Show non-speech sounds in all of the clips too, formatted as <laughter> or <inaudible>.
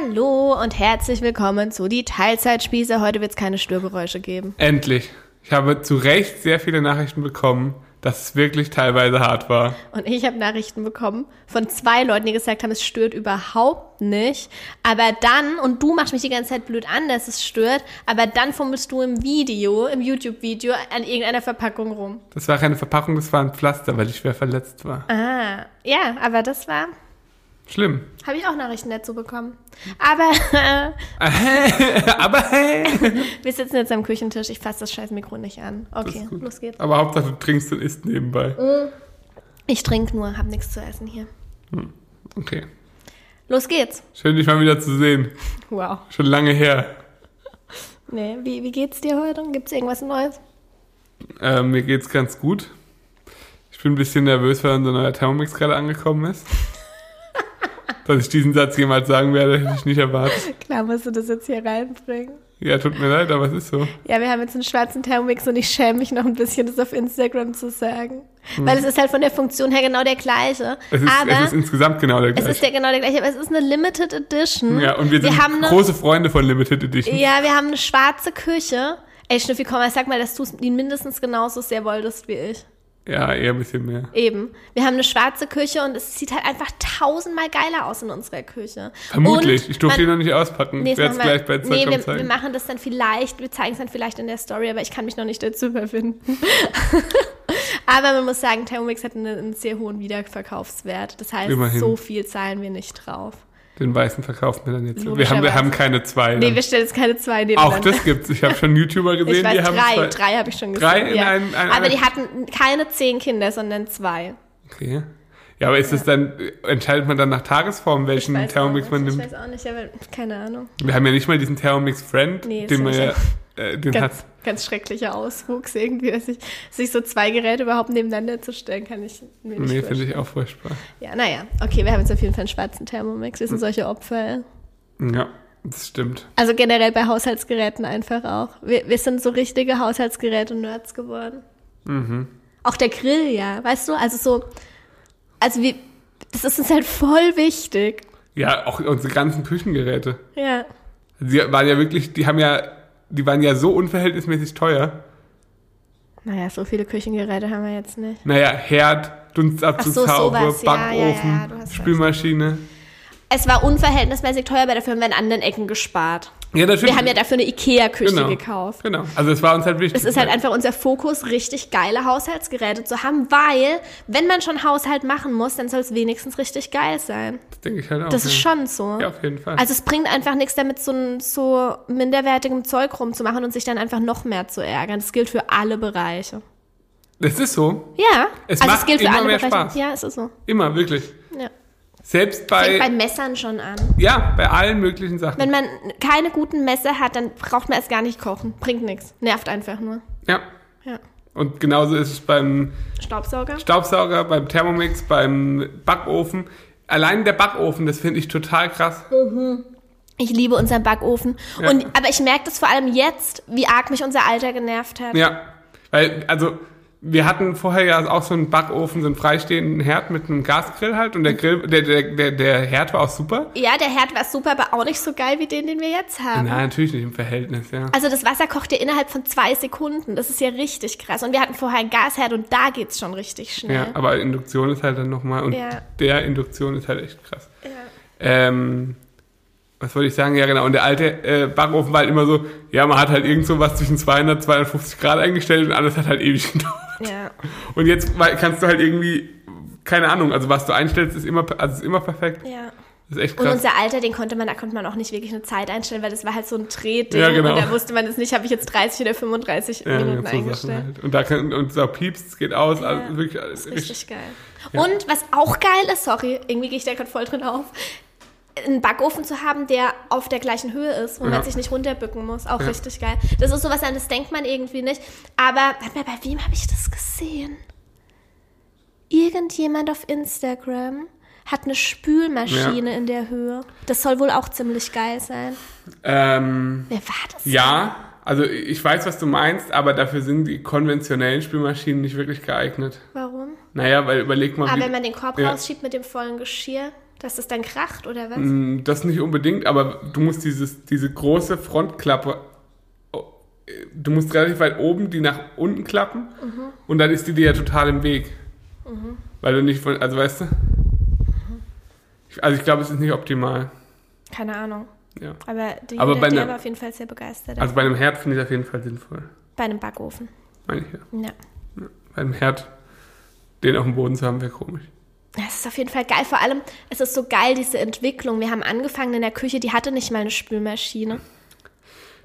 Hallo und herzlich willkommen zu die Teilzeitspieße. Heute wird es keine Störgeräusche geben. Endlich. Ich habe zu Recht sehr viele Nachrichten bekommen, dass es wirklich teilweise hart war. Und ich habe Nachrichten bekommen von zwei Leuten, die gesagt haben, es stört überhaupt nicht. Aber dann, und du machst mich die ganze Zeit blöd an, dass es stört, aber dann fummelst du im Video, im YouTube-Video, an irgendeiner Verpackung rum. Das war keine Verpackung, das war ein Pflaster, weil ich schwer verletzt war. Ah, ja, aber das war, Schlimm. habe ich auch Nachrichten dazu bekommen. Aber <laughs> Aber hey. <laughs> wir sitzen jetzt am Küchentisch, ich fasse das scheiß Mikro nicht an. Okay, los geht's. Aber Hauptsache du trinkst und isst nebenbei. Ich trinke nur, hab nichts zu essen hier. Okay. Los geht's. Schön, dich mal wieder zu sehen. Wow. Schon lange her. Nee, wie, wie geht's dir heute? Gibt's irgendwas Neues? Äh, mir geht's ganz gut. Ich bin ein bisschen nervös, weil unser neuer Thermomix gerade angekommen ist. Dass ich diesen Satz jemals sagen werde, hätte ich nicht erwartet. Klar musst du das jetzt hier reinbringen. Ja, tut mir leid, aber es ist so. Ja, wir haben jetzt einen schwarzen Thermomix und ich schäme mich noch ein bisschen, das auf Instagram zu sagen. Weil es ist halt von der Funktion her genau der gleiche. Es ist, aber es ist insgesamt genau der es gleiche. ist der genau der gleiche, aber es ist eine Limited Edition. ja, und wir sind haben eine, große Freunde von Limited Edition. Ja, wir haben eine schwarze Küche. Ey, Schnüffi, komm mal, sag mal, dass du ihn mindestens genauso sehr wolltest wie ich. Ja, eher ein bisschen mehr. Eben. Wir haben eine schwarze Küche und es sieht halt einfach tausendmal geiler aus in unserer Küche. Vermutlich. Und ich durfte ihn noch nicht auspacken. Nee, ich werde es gleich bei nee, Instagram wir, wir zeigen. machen das dann vielleicht, wir zeigen es dann vielleicht in der Story, aber ich kann mich noch nicht dazu überwinden. <laughs> aber man muss sagen, Thermomix hat eine, einen sehr hohen Wiederverkaufswert. Das heißt, Immerhin. so viel zahlen wir nicht drauf. Den weißen verkaufen wir dann jetzt. Wir haben, wir haben keine zwei. Nee, dann. wir stellen jetzt keine zwei Auch nebeneinander. das gibt's. Ich habe schon YouTuber gesehen, weiß, die haben drei, zwei. drei habe ich schon gesehen. Drei in ja. einem- ein- aber die hatten keine zehn Kinder, sondern zwei. Okay. Ja, aber ist es dann, entscheidet man dann nach Tagesform, welchen Thermomix man nimmt? Ich weiß auch nicht, aber keine Ahnung. Wir haben ja nicht mal diesen Thermomix Friend, Nee, den man ja äh, den hat. Ganz, ganz schrecklicher Auswuchs irgendwie, dass ich, sich so zwei Geräte überhaupt nebeneinander zu stellen, kann ich mir nicht Nee, finde ich auch furchtbar. Ja, naja. Okay, wir haben jetzt auf jeden Fall einen schwarzen Thermomix. Wir sind solche Opfer. Ja, das stimmt. Also generell bei Haushaltsgeräten einfach auch. Wir, wir sind so richtige Haushaltsgeräte-Nerds geworden. Mhm. Auch der Grill, ja. Weißt du? Also so, also wir, das ist uns halt voll wichtig. Ja, auch unsere ganzen Küchengeräte. Ja. Die waren ja wirklich, die haben ja, die waren ja so unverhältnismäßig teuer. Naja, so viele Küchengeräte haben wir jetzt nicht. Naja, Herd, Dunstabzugshaube, so. Ja, Backofen, ja, ja, recht. Spülmaschine. Es war unverhältnismäßig teuer, aber dafür haben wir an anderen Ecken gespart. Ja. Wir haben ja dafür eine Ikea-Küche genau. gekauft. Genau. Also es war uns halt wichtig. Es ist halt einfach unser Fokus, richtig geile Haushaltsgeräte zu haben, weil, wenn man schon Haushalt machen muss, dann soll es wenigstens richtig geil sein. Das denke ich halt auch. Das ist ja. schon so. Ja, auf jeden Fall. Also es bringt einfach nichts damit, so, so minderwertigem Zeug rumzumachen und sich dann einfach noch mehr zu ärgern. Das gilt für alle Bereiche. das ist so. Ja, Es also macht es gilt für immer alle mehr Bereiche. Spaß. Ja, es ist so. Immer, wirklich. Selbst Fängt bei bei, Messern schon an. ja, bei allen möglichen Sachen. Wenn man keine guten Messer hat, dann braucht man erst gar nicht kochen. Bringt nichts. Nervt einfach nur. ja. Ja. Und genauso ist es beim Staubsauger? Staubsauger, beim Thermomix, beim Backofen. Allein der Backofen, das finde ich total krass. Ich liebe unseren Backofen. Ja. Und, aber ich merke das vor allem jetzt, wie arg mich unser Alter genervt hat. Ja, weil, also, wir hatten vorher ja auch so einen Backofen, so einen freistehenden Herd mit einem Gasgrill halt und der Grill, der, der, der, der Herd war auch super. Ja, der Herd war super, aber auch nicht so geil wie den, den wir jetzt haben. Na, natürlich nicht im Verhältnis, ja. Also das Wasser kocht ja innerhalb von zwei Sekunden. Das ist ja richtig krass. Und wir hatten vorher einen Gasherd und da geht's schon richtig schnell. Ja, aber Induktion ist halt dann nochmal, und Ja. der Induktion ist halt echt krass. Ja. Ähm, was wollte ich sagen? Ja, genau. Und der alte äh, Backofen war halt immer so, ja, man hat halt irgend so was zwischen 200 250 Grad eingestellt und alles hat halt ewig gedauert. Ja. Und jetzt kannst du halt irgendwie, keine Ahnung, also was du einstellst, ist immer, also ist immer perfekt. ja. Das ist echt Und krass. unser Alter, den konnte man, da konnte man auch nicht wirklich eine Zeit einstellen, weil das war halt so ein Drehding. Ja, genau. Und da wusste man es nicht, habe ich jetzt 30 oder 35 ja, Minuten so eingestellt. halt. Und da kann, und so piepst, es geht aus, Ja, also wirklich alles richtig. Richtig geil. Und was auch geil ist, sorry, irgendwie gehe ich da gerade voll drin auf, einen Backofen zu haben, der auf der gleichen Höhe ist, wo Ja. man sich nicht runterbücken muss. Auch Ja. richtig geil. Das ist sowas, an das denkt man irgendwie nicht. Aber, warte mal, bei wem habe ich das gesehen? Irgendjemand auf Instagram hat eine Spülmaschine in der Höhe. Das soll wohl auch ziemlich geil sein. Ähm, Wer war das? ja, also ich weiß, was du meinst, aber dafür sind die konventionellen Spülmaschinen nicht wirklich geeignet. Warum? Naja, weil überleg mal, Ah, wie, wenn man den Korb Ja. rausschiebt mit dem vollen Geschirr. Dass das dann kracht oder was? Mm, Das nicht unbedingt, aber du musst dieses, diese große Frontklappe, oh, du musst relativ weit oben die nach unten klappen und dann ist die dir ja total im Weg. Weil du nicht von, also weißt du? Ich, also ich glaube, es ist nicht optimal. Keine Ahnung. Ja. Aber die, Aber bei der einer- war auf jeden Fall sehr begeistert. Also bei einem Herd finde ich es auf jeden Fall sinnvoll. bei einem Backofen. Meine ich ja. Ja. Bei einem Herd, den auf dem Boden zu haben, wäre komisch. Es ist auf jeden Fall geil. Vor allem, es ist so geil, diese Entwicklung. Wir haben angefangen in der Küche, die hatte nicht mal eine Spülmaschine.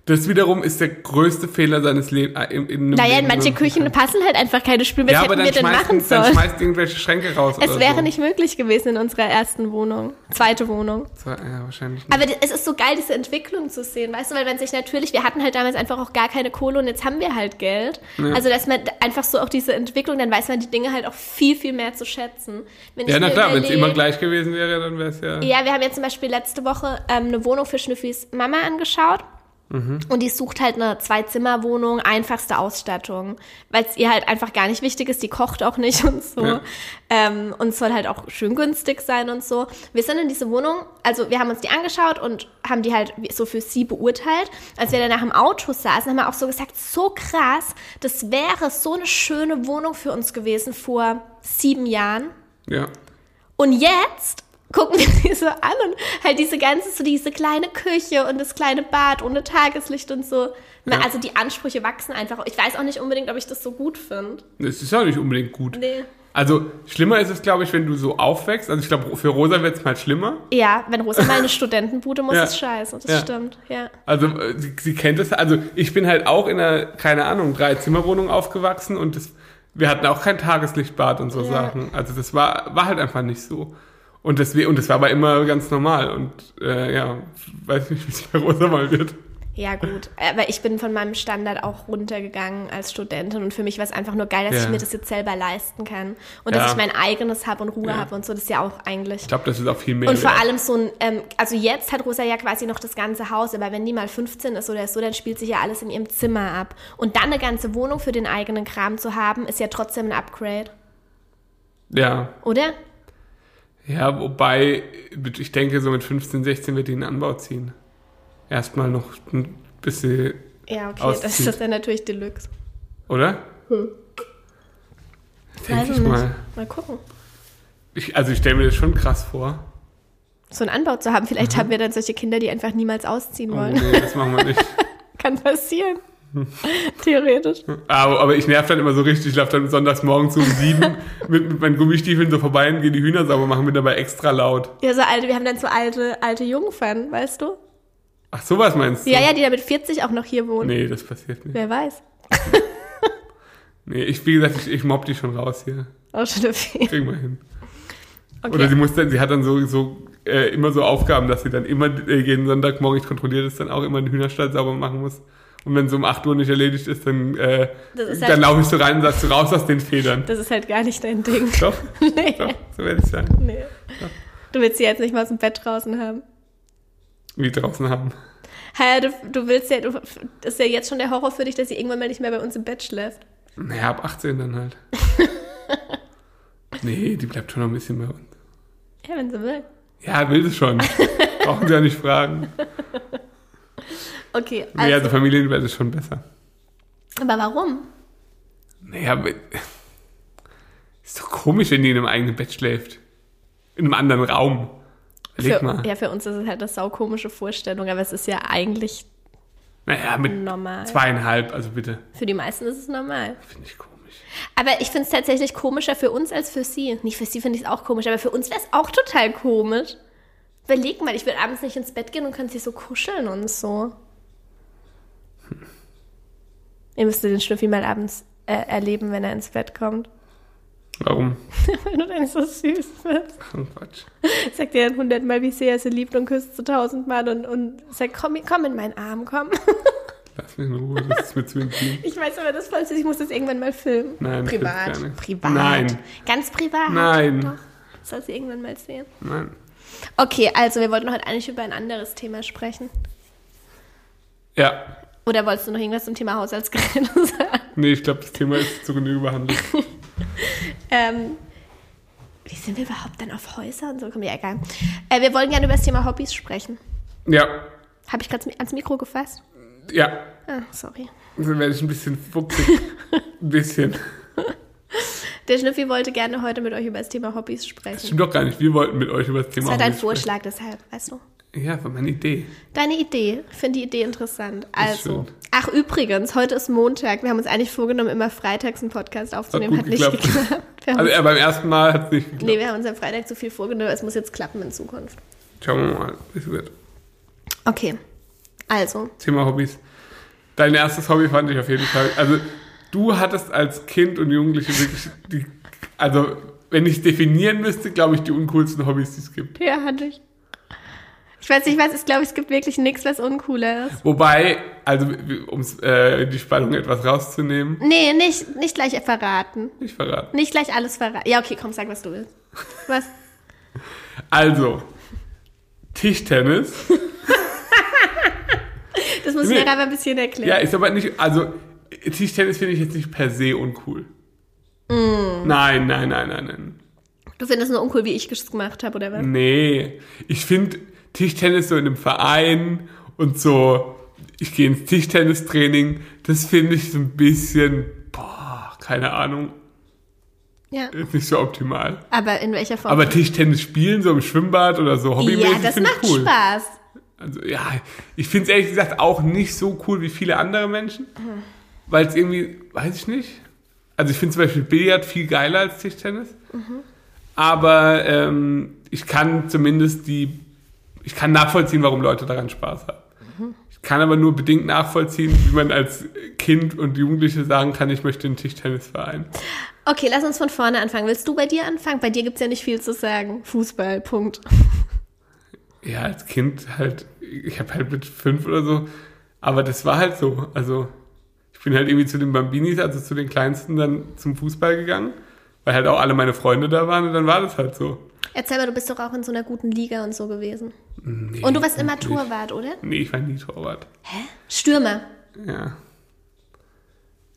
Das wiederum ist der größte Fehler seines Lebens. Äh, in, in Naja, in Leben manche so- Küchen passen halt einfach keine Spülmaschine. Ja, Was aber hätten wir dann denn machen dann sollen? schmeißt irgendwelche Schränke raus. Es wäre so. nicht möglich gewesen in unserer ersten Wohnung. Zweite Wohnung. Ja, wahrscheinlich nicht. Aber es ist so geil, diese Entwicklung zu sehen, weißt du, weil man sich natürlich, wir hatten halt damals einfach auch gar keine Kohle und jetzt haben wir halt Geld. Also, dass man einfach so auch diese Entwicklung, dann weiß man die Dinge halt auch viel, viel mehr zu schätzen. Wenn Ja, na klar, wenn es immer gleich gewesen wäre, dann wäre es ja. Ja, wir haben jetzt zum Beispiel letzte Woche ähm, eine Wohnung für Schnüffis Mama angeschaut. Und die sucht halt eine Zwei-Zimmer-Wohnung, einfachste Ausstattung, weil es ihr halt einfach gar nicht wichtig ist, die kocht auch nicht und so. Ja. Ähm, und es soll halt auch schön günstig sein und so. Wir sind in diese Wohnung, also wir haben uns die angeschaut und haben die halt so für sie beurteilt. Als wir danach im Auto saßen, haben wir auch so gesagt, so krass, das wäre so eine schöne Wohnung für uns gewesen vor sieben Jahren. ja. Und jetzt gucken wir <laughs> die so an und halt diese ganze, so diese kleine Küche und das kleine Bad ohne Tageslicht und so. Ja. Also die Ansprüche wachsen einfach. Ich weiß auch nicht unbedingt, ob ich das so gut finde. Das ist auch nicht unbedingt gut. Nee. Also, schlimmer ist es, glaube ich, wenn du so aufwächst. Also, ich glaube, für Rosa wird es mal schlimmer. Ja, wenn Rosa mal eine <laughs> Studentenbude muss, Ja. ist scheiße. Das Ja. stimmt, ja. Also, äh, sie, sie kennt es. Also, ich bin halt auch in einer, keine Ahnung, Drei-Zimmer-Wohnung aufgewachsen und das, wir hatten auch kein Tageslichtbad und so Ja. Sachen. Also, das war, war halt einfach nicht so. Und das, und das war aber immer ganz normal. Und äh, ja, weiß nicht, wie es bei Rosa mal wird. Ja, gut. Aber ich bin von meinem Standard auch runtergegangen als Studentin und für mich war es einfach nur geil, dass Ja. ich mir das jetzt selber leisten kann. Und Ja. dass ich mein eigenes habe und Ruhe Ja. habe und so. Das ist ja auch eigentlich Ich glaube, das ist auch viel mehr. Und vor wert. allem so ein, ähm, also jetzt hat Rosa ja quasi noch das ganze Haus, aber wenn die mal 15 ist oder so, dann spielt sich ja alles in ihrem Zimmer ab. Und dann eine ganze Wohnung für den eigenen Kram zu haben, ist ja trotzdem ein Upgrade, Ja, oder? Ja, wobei, ich denke, so mit 15, 16 wird die in den Anbau ziehen. Erstmal noch ein bisschen, Ja, okay, Auszieht. das ist dann natürlich Deluxe. oder? Weiß Denke ich ich mal. Mal gucken. Ich, also ich stelle mir das schon krass vor. So einen Anbau zu haben. Vielleicht haben wir dann solche Kinder, die einfach niemals ausziehen Mhm. Oh, wollen. nee, das machen wir nicht. <laughs> Kann passieren. <laughs> Theoretisch. Aber, aber ich nerv dann immer so richtig. Ich laufe dann sonntags morgens um sieben <laughs> mit, mit meinen Gummistiefeln so vorbei und gehe die Hühner sauber machen, bin dabei extra laut. Ja, so alte, wir haben dann so alte, alte Jungfern, weißt du? Ach, sowas meinst du? Ja, ja, die da mit 40 auch noch hier wohnen. Nee, das passiert nicht. Wer weiß. <laughs> Nee, ich, wie gesagt, ich, ich mobb die schon raus hier. Auch schon viel. Kriegen wir hin. Okay. Oder sie muss dann, sie hat dann so, so äh, immer so Aufgaben, dass sie dann immer äh, jeden Sonntagmorgen, ich kontrolliere das dann auch, immer den Hühnerstall sauber machen muss. Und wenn so um 8 Uhr nicht erledigt ist, dann, äh, ist dann halt- laufe ich so rein und sagst du raus aus den Federn. Das ist halt gar nicht dein Ding. Doch, <laughs> Nee. doch, so werde ich sagen. Nee. Du willst sie jetzt nicht mal aus dem Bett draußen haben. Wie draußen haben. Ha, du, du willst ja, du, das ist ja jetzt schon der Horror für dich, dass sie irgendwann mal nicht mehr bei uns im Bett schläft. Naja, ab 18 dann halt. <laughs> nee, die bleibt schon noch ein bisschen bei uns. Ja, wenn sie will. Ja, will sie schon. <laughs> Brauchen sie ja nicht fragen. Okay, Also, nee, also Familienbett ist schon besser. aber warum? Naja, ist doch komisch, wenn die in einem eigenen Bett schläft. In einem anderen Raum. Für, mal. ja, für uns ist es halt eine saukomische Vorstellung, aber es ist ja eigentlich Naja, mit normal. zweieinhalb, also bitte. Für die meisten ist es normal. Finde ich komisch. Aber ich finde es tatsächlich komischer für uns als für sie. Nicht für sie finde ich es auch komisch, aber für uns wäre es auch total komisch. Überleg mal, ich würde abends nicht ins Bett gehen und könnte sie so kuscheln und so. Ihr müsstet den Schnüffi mal abends äh, erleben, wenn er ins Bett kommt. Warum? <laughs> Weil du dann so süß bist. Oh, Quatsch. Sagt dir dann hundertmal, wie sehr er sie liebt und küsst so tausendmal und, und sagt, komm, komm in meinen Arm, komm. <laughs> Lass mich in Ruhe, das ist mir zu intim. Ich weiß aber das voll ich muss das irgendwann mal filmen. Nein, privat. Privat. Nein. Ganz privat. Nein. Doch. Soll sie irgendwann mal sehen. Nein. Okay, also wir wollten heute eigentlich über ein anderes Thema sprechen. Ja. Oder wolltest du noch irgendwas zum Thema Haushaltsgeräte <laughs> sagen? Nee, ich glaube, das Thema ist zu Genüge behandelt. <laughs> Ähm, Wie sind wir überhaupt dann auf Häuser und so? Komm, ja, egal. Äh, wir wollen gerne über das Thema Hobbys sprechen. Ja, Habe ich gerade ans Mikro gefasst? ja. Ah, sorry. Dann werde ich ein bisschen fuchsig. <laughs> ein bisschen. Der Schnüffi wollte gerne heute mit euch über das Thema Hobbys Das sprechen. stimmt doch gar nicht. Wir wollten mit euch über das Das Thema war dein Hobbys sprechen. Vorschlag, deshalb, weißt du? Ja, war meine Idee. Deine Idee. Ich finde die Idee interessant. Also. Ach, übrigens, heute ist Montag. Wir haben uns eigentlich vorgenommen, immer freitags einen Podcast aufzunehmen. Hat Hat, nicht geklappt. Also ja, beim ersten Mal hat es nicht geklappt. nee, wir haben uns am Freitag zu viel vorgenommen. Es muss jetzt klappen in Zukunft. Schauen wir mal, wie es wird. Okay. Also, Thema Hobbys. Dein erstes Hobby fand ich auf jeden Fall. Also, du hattest als Kind und Jugendliche wirklich die. Also, wenn ich es definieren müsste, glaube ich, die uncoolsten Hobbys, die es gibt. ja, hatte ich. Ich weiß nicht, was ich glaube, es gibt wirklich nichts, was uncooler ist. Wobei, also, um äh, die Spannung etwas rauszunehmen, Nee, nicht, nicht gleich verraten. nicht verraten. Nicht gleich alles verraten. Ja, okay, komm, sag, was du willst. Was? Also, Tischtennis. <laughs> Das muss Nee. mir aber ein bisschen erklären. Ja, ist aber nicht, also Tischtennis finde ich jetzt nicht per se uncool. Mm. Nein, nein, nein, nein, nein. Du findest nur uncool, wie ich es gemacht habe, oder was? Nee, ich finde Tischtennis so in einem Verein und so, ich gehe ins Tischtennistraining, das finde ich so ein bisschen, boah, keine Ahnung, Ja. ist nicht so optimal. Aber in welcher Form? Aber Tischtennis spielen, so im Schwimmbad oder so hobbymäßig, ja, das macht cool. Spaß. Also ja, ich finde es ehrlich gesagt auch nicht so cool wie viele andere Menschen, weil es irgendwie, weiß ich nicht. Also ich finde zum Beispiel Billard viel geiler als Tischtennis, aber ähm, ich kann zumindest die, ich kann nachvollziehen, warum Leute daran Spaß haben. Ich kann aber nur bedingt nachvollziehen, wie man als Kind und Jugendliche sagen kann, ich möchte einen Tischtennisverein. Okay, lass uns von vorne anfangen. Willst du bei dir anfangen? Bei dir gibt es ja nicht viel zu sagen. Fußball, Punkt. Ja, als Kind halt, ich habe halt mit fünf oder so, aber das war halt so. Also ich bin halt irgendwie zu den Bambinis, also zu den Kleinsten, dann zum Fußball gegangen, weil halt auch alle meine Freunde da waren und dann war das halt so. Erzähl mal, du bist doch auch in so einer guten Liga und so gewesen. Nee, Und du warst immer. Torwart, oder? Nee, ich war nie Torwart. Hä? Stürmer. Ja.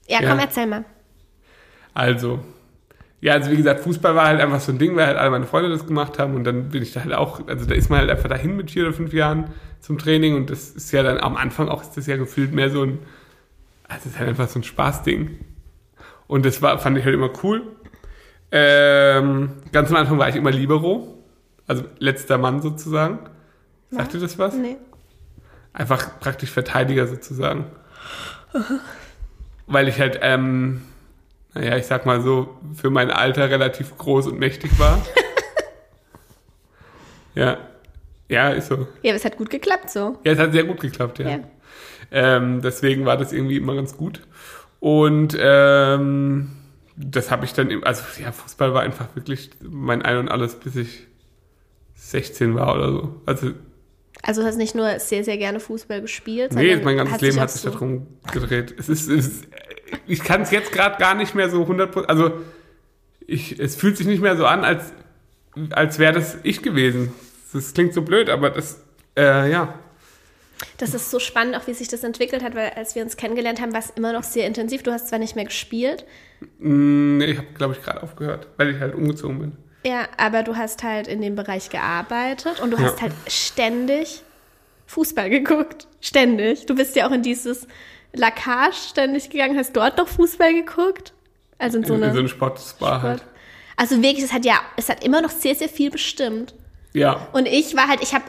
Ja, Ja. komm, erzähl mal. Also, ja, also wie gesagt, Fußball war halt einfach so ein Ding, weil halt alle meine Freunde das gemacht haben und dann bin ich da halt auch, also da ist man halt einfach dahin mit vier oder fünf Jahren zum Training und das ist ja dann am Anfang auch, ist das ja gefühlt mehr so ein, also es ist halt einfach so ein Spaßding. Und das war, fand ich halt immer cool. Ähm, ganz am Anfang war ich immer Libero, also letzter Mann sozusagen. Sagt ihr das was? Nee. Einfach praktisch Verteidiger sozusagen. Weil ich halt, ähm, naja, ich sag mal so, für mein Alter relativ groß und mächtig war. <laughs> ja. Ja, ist so. Ja, aber es hat gut geklappt so. Ja, es hat sehr gut geklappt, ja. Ja. Ähm, deswegen war das irgendwie immer ganz gut. Und ähm, das habe ich dann, also ja, Fußball war einfach wirklich mein Ein und Alles, bis ich 16 war oder so. Also Also du hast nicht nur sehr, sehr gerne Fußball gespielt, Nee, mein ganzes Leben hat sich so- darum gedreht. Es ist, es ist ich kann es jetzt gerade gar nicht mehr so 100 also ich, es fühlt sich nicht mehr so an, als, als wäre das ich gewesen. Das klingt so blöd, aber das, äh, ja. Das ist so spannend, auch wie sich das entwickelt hat, weil als wir uns kennengelernt haben, war es immer noch sehr intensiv. Du hast zwar nicht mehr gespielt, Mm, Nee, ich habe, glaube ich, gerade aufgehört, weil ich halt umgezogen bin. Ja, aber du hast halt in dem Bereich gearbeitet und du Ja. hast halt ständig Fußball geguckt. Ständig. Du bist ja auch in dieses Lacage ständig gegangen, hast dort noch Fußball geguckt. Also in so in, in so einem Sportsbar halt. Sport. Also wirklich, es hat ja, es hat immer noch sehr, sehr viel bestimmt. Ja. Und ich war halt, ich habe,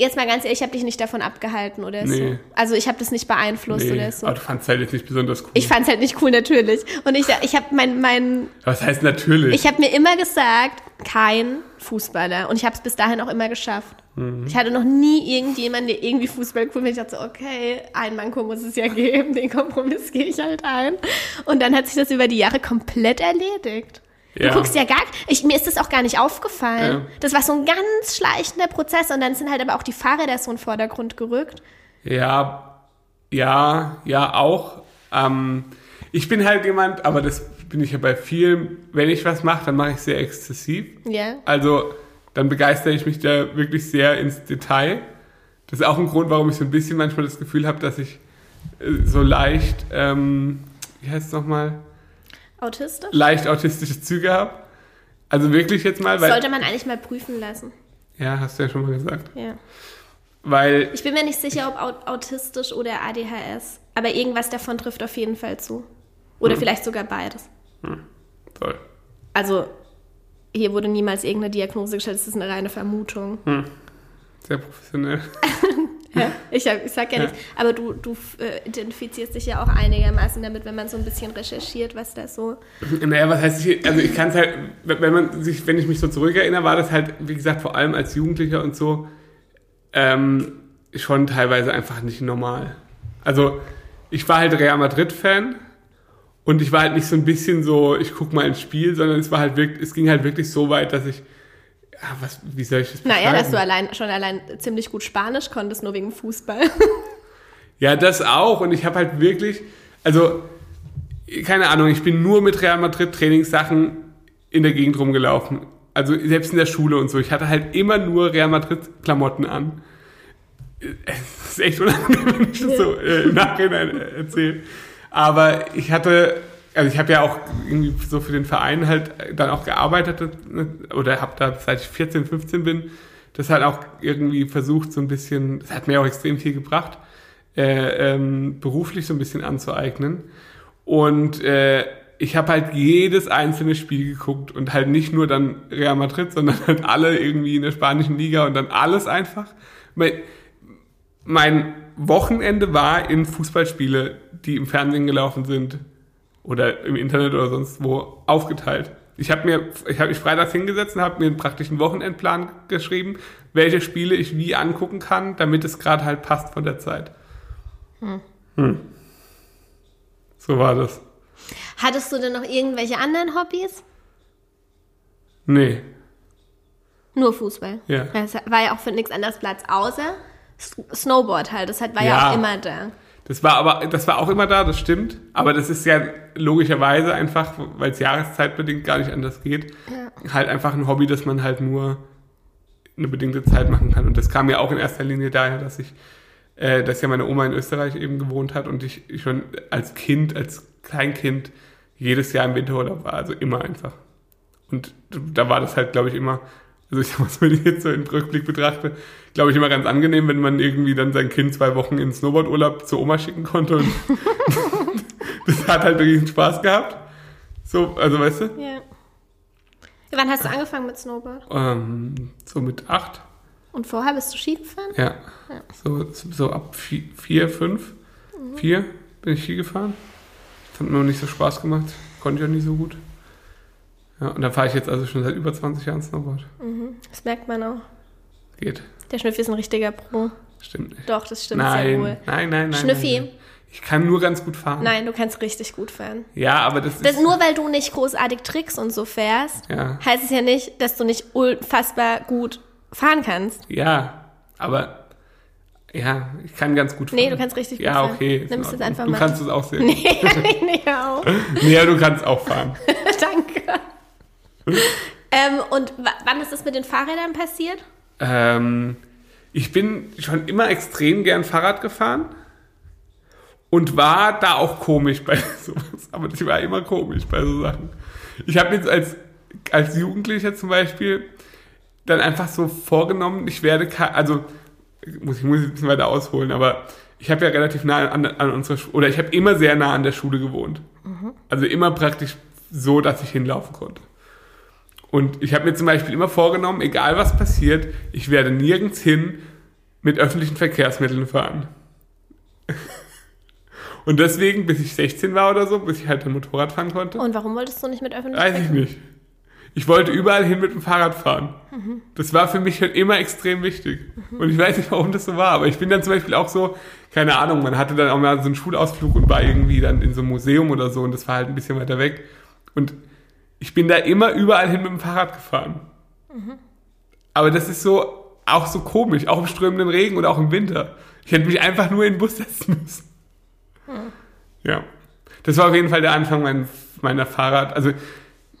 jetzt mal ganz ehrlich, ich habe dich nicht davon abgehalten oder so. Nee. Also ich habe das nicht beeinflusst Nee, oder so. aber du fandst halt jetzt nicht besonders cool. Ich fand's halt nicht cool, natürlich. Und ich, ich habe mein, mein, Was heißt natürlich? ich habe mir immer gesagt, kein Fußballer. Und ich habe es bis dahin auch immer geschafft. Mhm. Ich hatte noch nie irgendjemanden, der irgendwie Fußball cool findet. Ich dachte so, okay, ein Manko muss es ja geben, den Kompromiss gehe ich halt ein. Und dann hat sich das über die Jahre komplett erledigt. Du Ja. guckst ja gar, ich, mir ist das auch gar nicht aufgefallen. Ja. Das war so ein ganz schleichender Prozess und dann sind halt aber auch die Fahrräder so in den Vordergrund gerückt. Ja, ja, ja, auch. Ähm, ich bin halt jemand, aber das bin ich ja bei vielen, wenn ich was mache, dann mache ich sehr exzessiv. Ja. Also dann begeistere ich mich da wirklich sehr ins Detail. Das ist auch ein Grund, warum ich so ein bisschen manchmal das Gefühl habe, dass ich äh, so leicht, ähm, wie heißt es nochmal, Autistisch? leicht autistische Züge habe. Also wirklich jetzt mal, weil. Sollte man eigentlich mal prüfen lassen. Ja, hast du ja schon mal gesagt. Ja. Weil, Ich bin mir nicht sicher, ob au- autistisch oder ADHS. Aber irgendwas davon trifft auf jeden Fall zu. Oder vielleicht sogar beides. toll. Also, hier wurde niemals irgendeine Diagnose gestellt, das ist eine reine Vermutung. Sehr professionell. <laughs> Ja. <laughs> Ich, ich sag ja, Ja. nichts. Aber du, du äh, identifizierst dich ja auch einigermaßen damit, wenn man so ein bisschen recherchiert, was da so. Naja, was heißt ich, also ich kann es halt, wenn man sich, wenn ich mich so zurückerinnere, war das halt, wie gesagt, vor allem als Jugendlicher und so, ähm, schon teilweise einfach nicht normal. Also, ich war halt Real Madrid-Fan und ich war halt nicht so ein bisschen so, ich guck mal ins Spiel, sondern es war halt wirklich, es ging halt wirklich so weit, dass ich, ja, was, wie soll ich das Naja, dass du beschreiben? allein schon allein ziemlich gut Spanisch konntest, nur wegen Fußball. <laughs> Ja, das auch. Und ich habe halt wirklich, also, keine Ahnung, ich bin nur mit Real Madrid Trainingssachen in der Gegend rumgelaufen. Also selbst in der Schule und so. Ich hatte halt immer nur Real Madrid Klamotten an. Es ist echt unangenehm, wenn ich das so äh, im Nachhinein äh, erzähle. Aber ich hatte, also ich habe ja auch irgendwie so für den Verein halt dann auch gearbeitet oder habe da, seit ich 14, 15 bin, das halt auch irgendwie versucht so ein bisschen, das hat mir auch extrem viel gebracht, äh, ähm, beruflich so ein bisschen anzueignen. Und äh, ich habe halt jedes einzelne Spiel geguckt und halt nicht nur dann Real Madrid, sondern <laughs> halt alle irgendwie in der spanischen Liga und dann alles einfach. Mein, mein Wochenende war in Fußballspiele, die im Fernsehen gelaufen sind oder im Internet oder sonst wo aufgeteilt. Ich habe mir, ich habe mich freitags hingesetzt und habe mir einen praktischen Wochenendplan geschrieben, welche Spiele ich wie angucken kann, damit es gerade halt passt von der Zeit. Hm. So war das. Hattest du denn noch irgendwelche anderen Hobbys? Nee, Nur Fußball. Ja. Das war ja auch für nichts anderes Platz, außer Snowboard halt. Das war ja, Ja. auch immer da. Das war aber, das war auch immer da, das stimmt. Aber das ist ja logischerweise einfach, weil es jahreszeitbedingt gar nicht anders geht, Ja. halt einfach ein Hobby, das man halt nur eine bedingte Zeit machen kann. Und das kam ja auch in erster Linie daher, dass ich, äh, dass ja meine Oma in Österreich eben gewohnt hat und ich schon als Kind, als Kleinkind jedes Jahr im Winterurlaub war, also immer einfach. Und da war das halt, glaube ich, immer, also ich sag mal, so, wenn ich jetzt so im Rückblick betrachte, glaube ich, immer ganz angenehm, wenn man irgendwie dann sein Kind zwei Wochen in Snowboardurlaub zur Oma schicken konnte und <laughs> das hat halt riesen Spaß gehabt. So, also weißt du, Ja. Wann hast du angefangen mit Snowboard? ähm, so mit acht, Und vorher bist du Ski gefahren? ja, so, so ab vier, vier fünf, vier bin ich Ski gefahren. Das hat mir noch nicht so Spaß gemacht, konnte ich ja nicht so gut. Ja, und dann fahre ich jetzt also schon seit über 20 Jahren Snowboard. Das merkt man auch. Geht, Der Schnüffi ist ein richtiger Pro. stimmt nicht. Doch, das stimmt sehr Nein, wohl. nein, nein, nein. Schnüffi. Nein, nein. Ich kann nur ganz gut fahren. Nein, du kannst richtig gut fahren. Ja, aber das, Das, ist. nur weil du nicht großartig Tricks und so fährst, Ja. heißt es ja nicht, dass du nicht unfassbar gut fahren kannst. Ja, aber. Ja, ich kann ganz gut fahren. Nee, du kannst richtig gut Ja, fahren. okay. ist Nimm in es einfach Du mal. kannst es auch sehen. <laughs> Nee, <laughs> nee, auf. Nee, ja, du kannst auch fahren. <laughs> Danke. Ähm, und wa- wann ist das mit den Fahrrädern passiert? Ähm, ich bin schon immer extrem gern Fahrrad gefahren und war da auch komisch bei <laughs> sowas. Aber ich war immer komisch bei so Sachen. Ich habe jetzt als, als Jugendlicher zum Beispiel dann einfach so vorgenommen, ich werde, also muss ich muss ein bisschen weiter ausholen, aber ich habe ja relativ nah an, an unserer Schule, oder ich habe immer sehr nah an der Schule gewohnt. Also immer praktisch so, dass ich hinlaufen konnte. Und ich habe mir zum Beispiel immer vorgenommen, egal was passiert, ich werde nirgends hin mit öffentlichen Verkehrsmitteln fahren. <laughs> Und deswegen, bis ich 16 war oder so, bis ich halt ein Motorrad fahren konnte, Und warum wolltest du nicht mit öffentlichen weiß ich nicht. Ich wollte überall hin mit dem Fahrrad fahren. Das war für mich schon immer extrem wichtig. Und ich weiß nicht, warum das so war, aber ich bin dann zum Beispiel auch so, keine Ahnung, man hatte dann auch mal so einen Schulausflug und war irgendwie dann in so einem Museum oder so und das war halt ein bisschen weiter weg. Und ich bin da immer überall hin mit dem Fahrrad gefahren. Aber das ist so, auch so komisch, auch im strömenden Regen oder auch im Winter. Ich hätte mich einfach nur in den Bus setzen müssen. Ja. Das war auf jeden Fall der Anfang mein, meiner Fahrrad. Also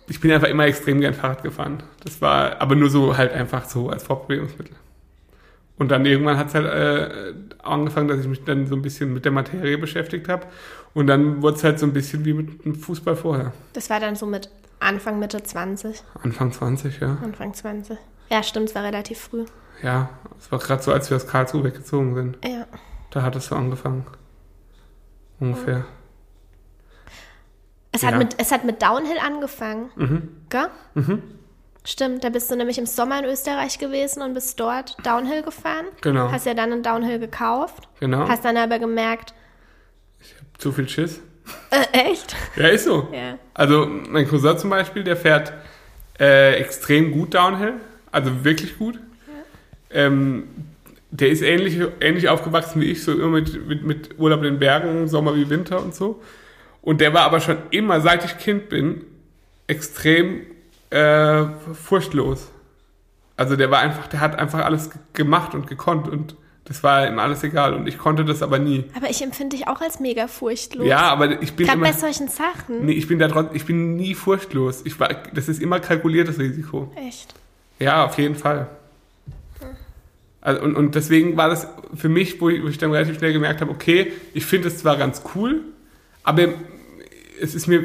ich bin einfach immer extrem gern Fahrrad gefahren. Das war aber nur so halt einfach so als Fortbewegungsmittel. Und dann irgendwann hat es halt äh, angefangen, dass ich mich dann so ein bisschen mit der Materie beschäftigt habe. Und dann wurde es halt so ein bisschen wie mit dem Fußball vorher. Das war dann so mit Anfang, Mitte 20. Anfang 20, ja. Anfang 20. Ja, stimmt, es war relativ früh. Ja, es war gerade so, als wir aus Karlsruhe weggezogen sind. Ja. Da hat es so angefangen. Ungefähr. Es, Ja. hat mit, es hat mit Downhill angefangen, Mhm. gell? Mhm. Stimmt, da bist du nämlich im Sommer in Österreich gewesen und bist dort Downhill gefahren. Genau. Hast ja dann einen Downhill gekauft. Genau. Hast dann aber gemerkt, Zu viel Schiss. Äh, echt? Ja, ist so. Ja. Also mein Cousin zum Beispiel, der fährt äh, extrem gut Downhill, also wirklich gut. Ähm, der ist ähnlich, ähnlich aufgewachsen wie ich, so immer mit, mit, mit Urlaub in den Bergen, Sommer wie Winter und so. Und der war aber schon immer, seit ich Kind bin, extrem äh, furchtlos. Also der war einfach, der hat einfach alles ge- gemacht und gekonnt und das war ihm alles egal und ich konnte das aber nie. Aber ich empfinde dich auch als mega furchtlos. Ja, aber ich bin Gerade immer... bei solchen Sachen. Nee, ich bin da trotzdem, ich bin nie furchtlos. Ich war, das ist immer kalkuliertes Risiko. Echt. Ja, auf jeden Fall. Also, und, und deswegen war das für mich, wo ich, wo ich dann relativ schnell gemerkt habe, okay, ich finde es zwar ganz cool, aber es ist mir,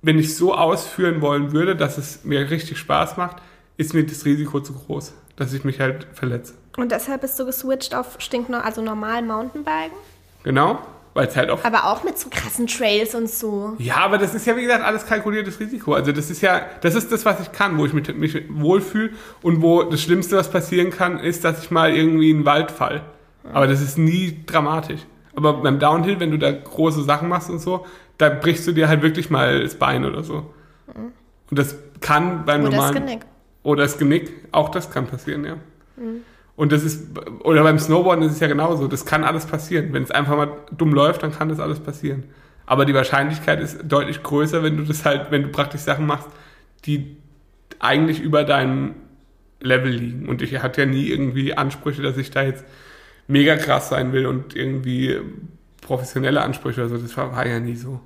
wenn ich so ausführen wollen würde, dass es mir richtig Spaß macht, ist mir das Risiko zu groß, dass ich mich halt verletze. Und deshalb bist du geswitcht auf stinknor also normal Mountainbiken? Genau, weil es halt auch Aber auch mit so krassen Trails und so. Ja, aber das ist ja, wie gesagt, alles kalkuliertes Risiko. Also das ist ja, das ist das, was ich kann, wo ich mich, mich wohlfühle und wo das Schlimmste, was passieren kann, ist, dass ich mal irgendwie in den Wald fall. Aber das ist nie dramatisch. Aber beim Downhill, wenn du da große Sachen machst und so, da brichst du dir halt wirklich mal das Bein oder so. Und das kann beim Oder das normalen... Genick. Oder das Genick, auch das kann passieren, ja. Und das ist, oder beim Snowboarden ist es ja genauso, das kann alles passieren. Wenn es einfach mal dumm läuft, dann kann das alles passieren. Aber die Wahrscheinlichkeit ist deutlich größer, wenn du das halt, wenn du praktisch Sachen machst, die eigentlich über deinem Level liegen. Und ich hatte ja nie irgendwie Ansprüche, dass ich da jetzt mega krass sein will und irgendwie professionelle Ansprüche oder so. Das war, war ja nie so.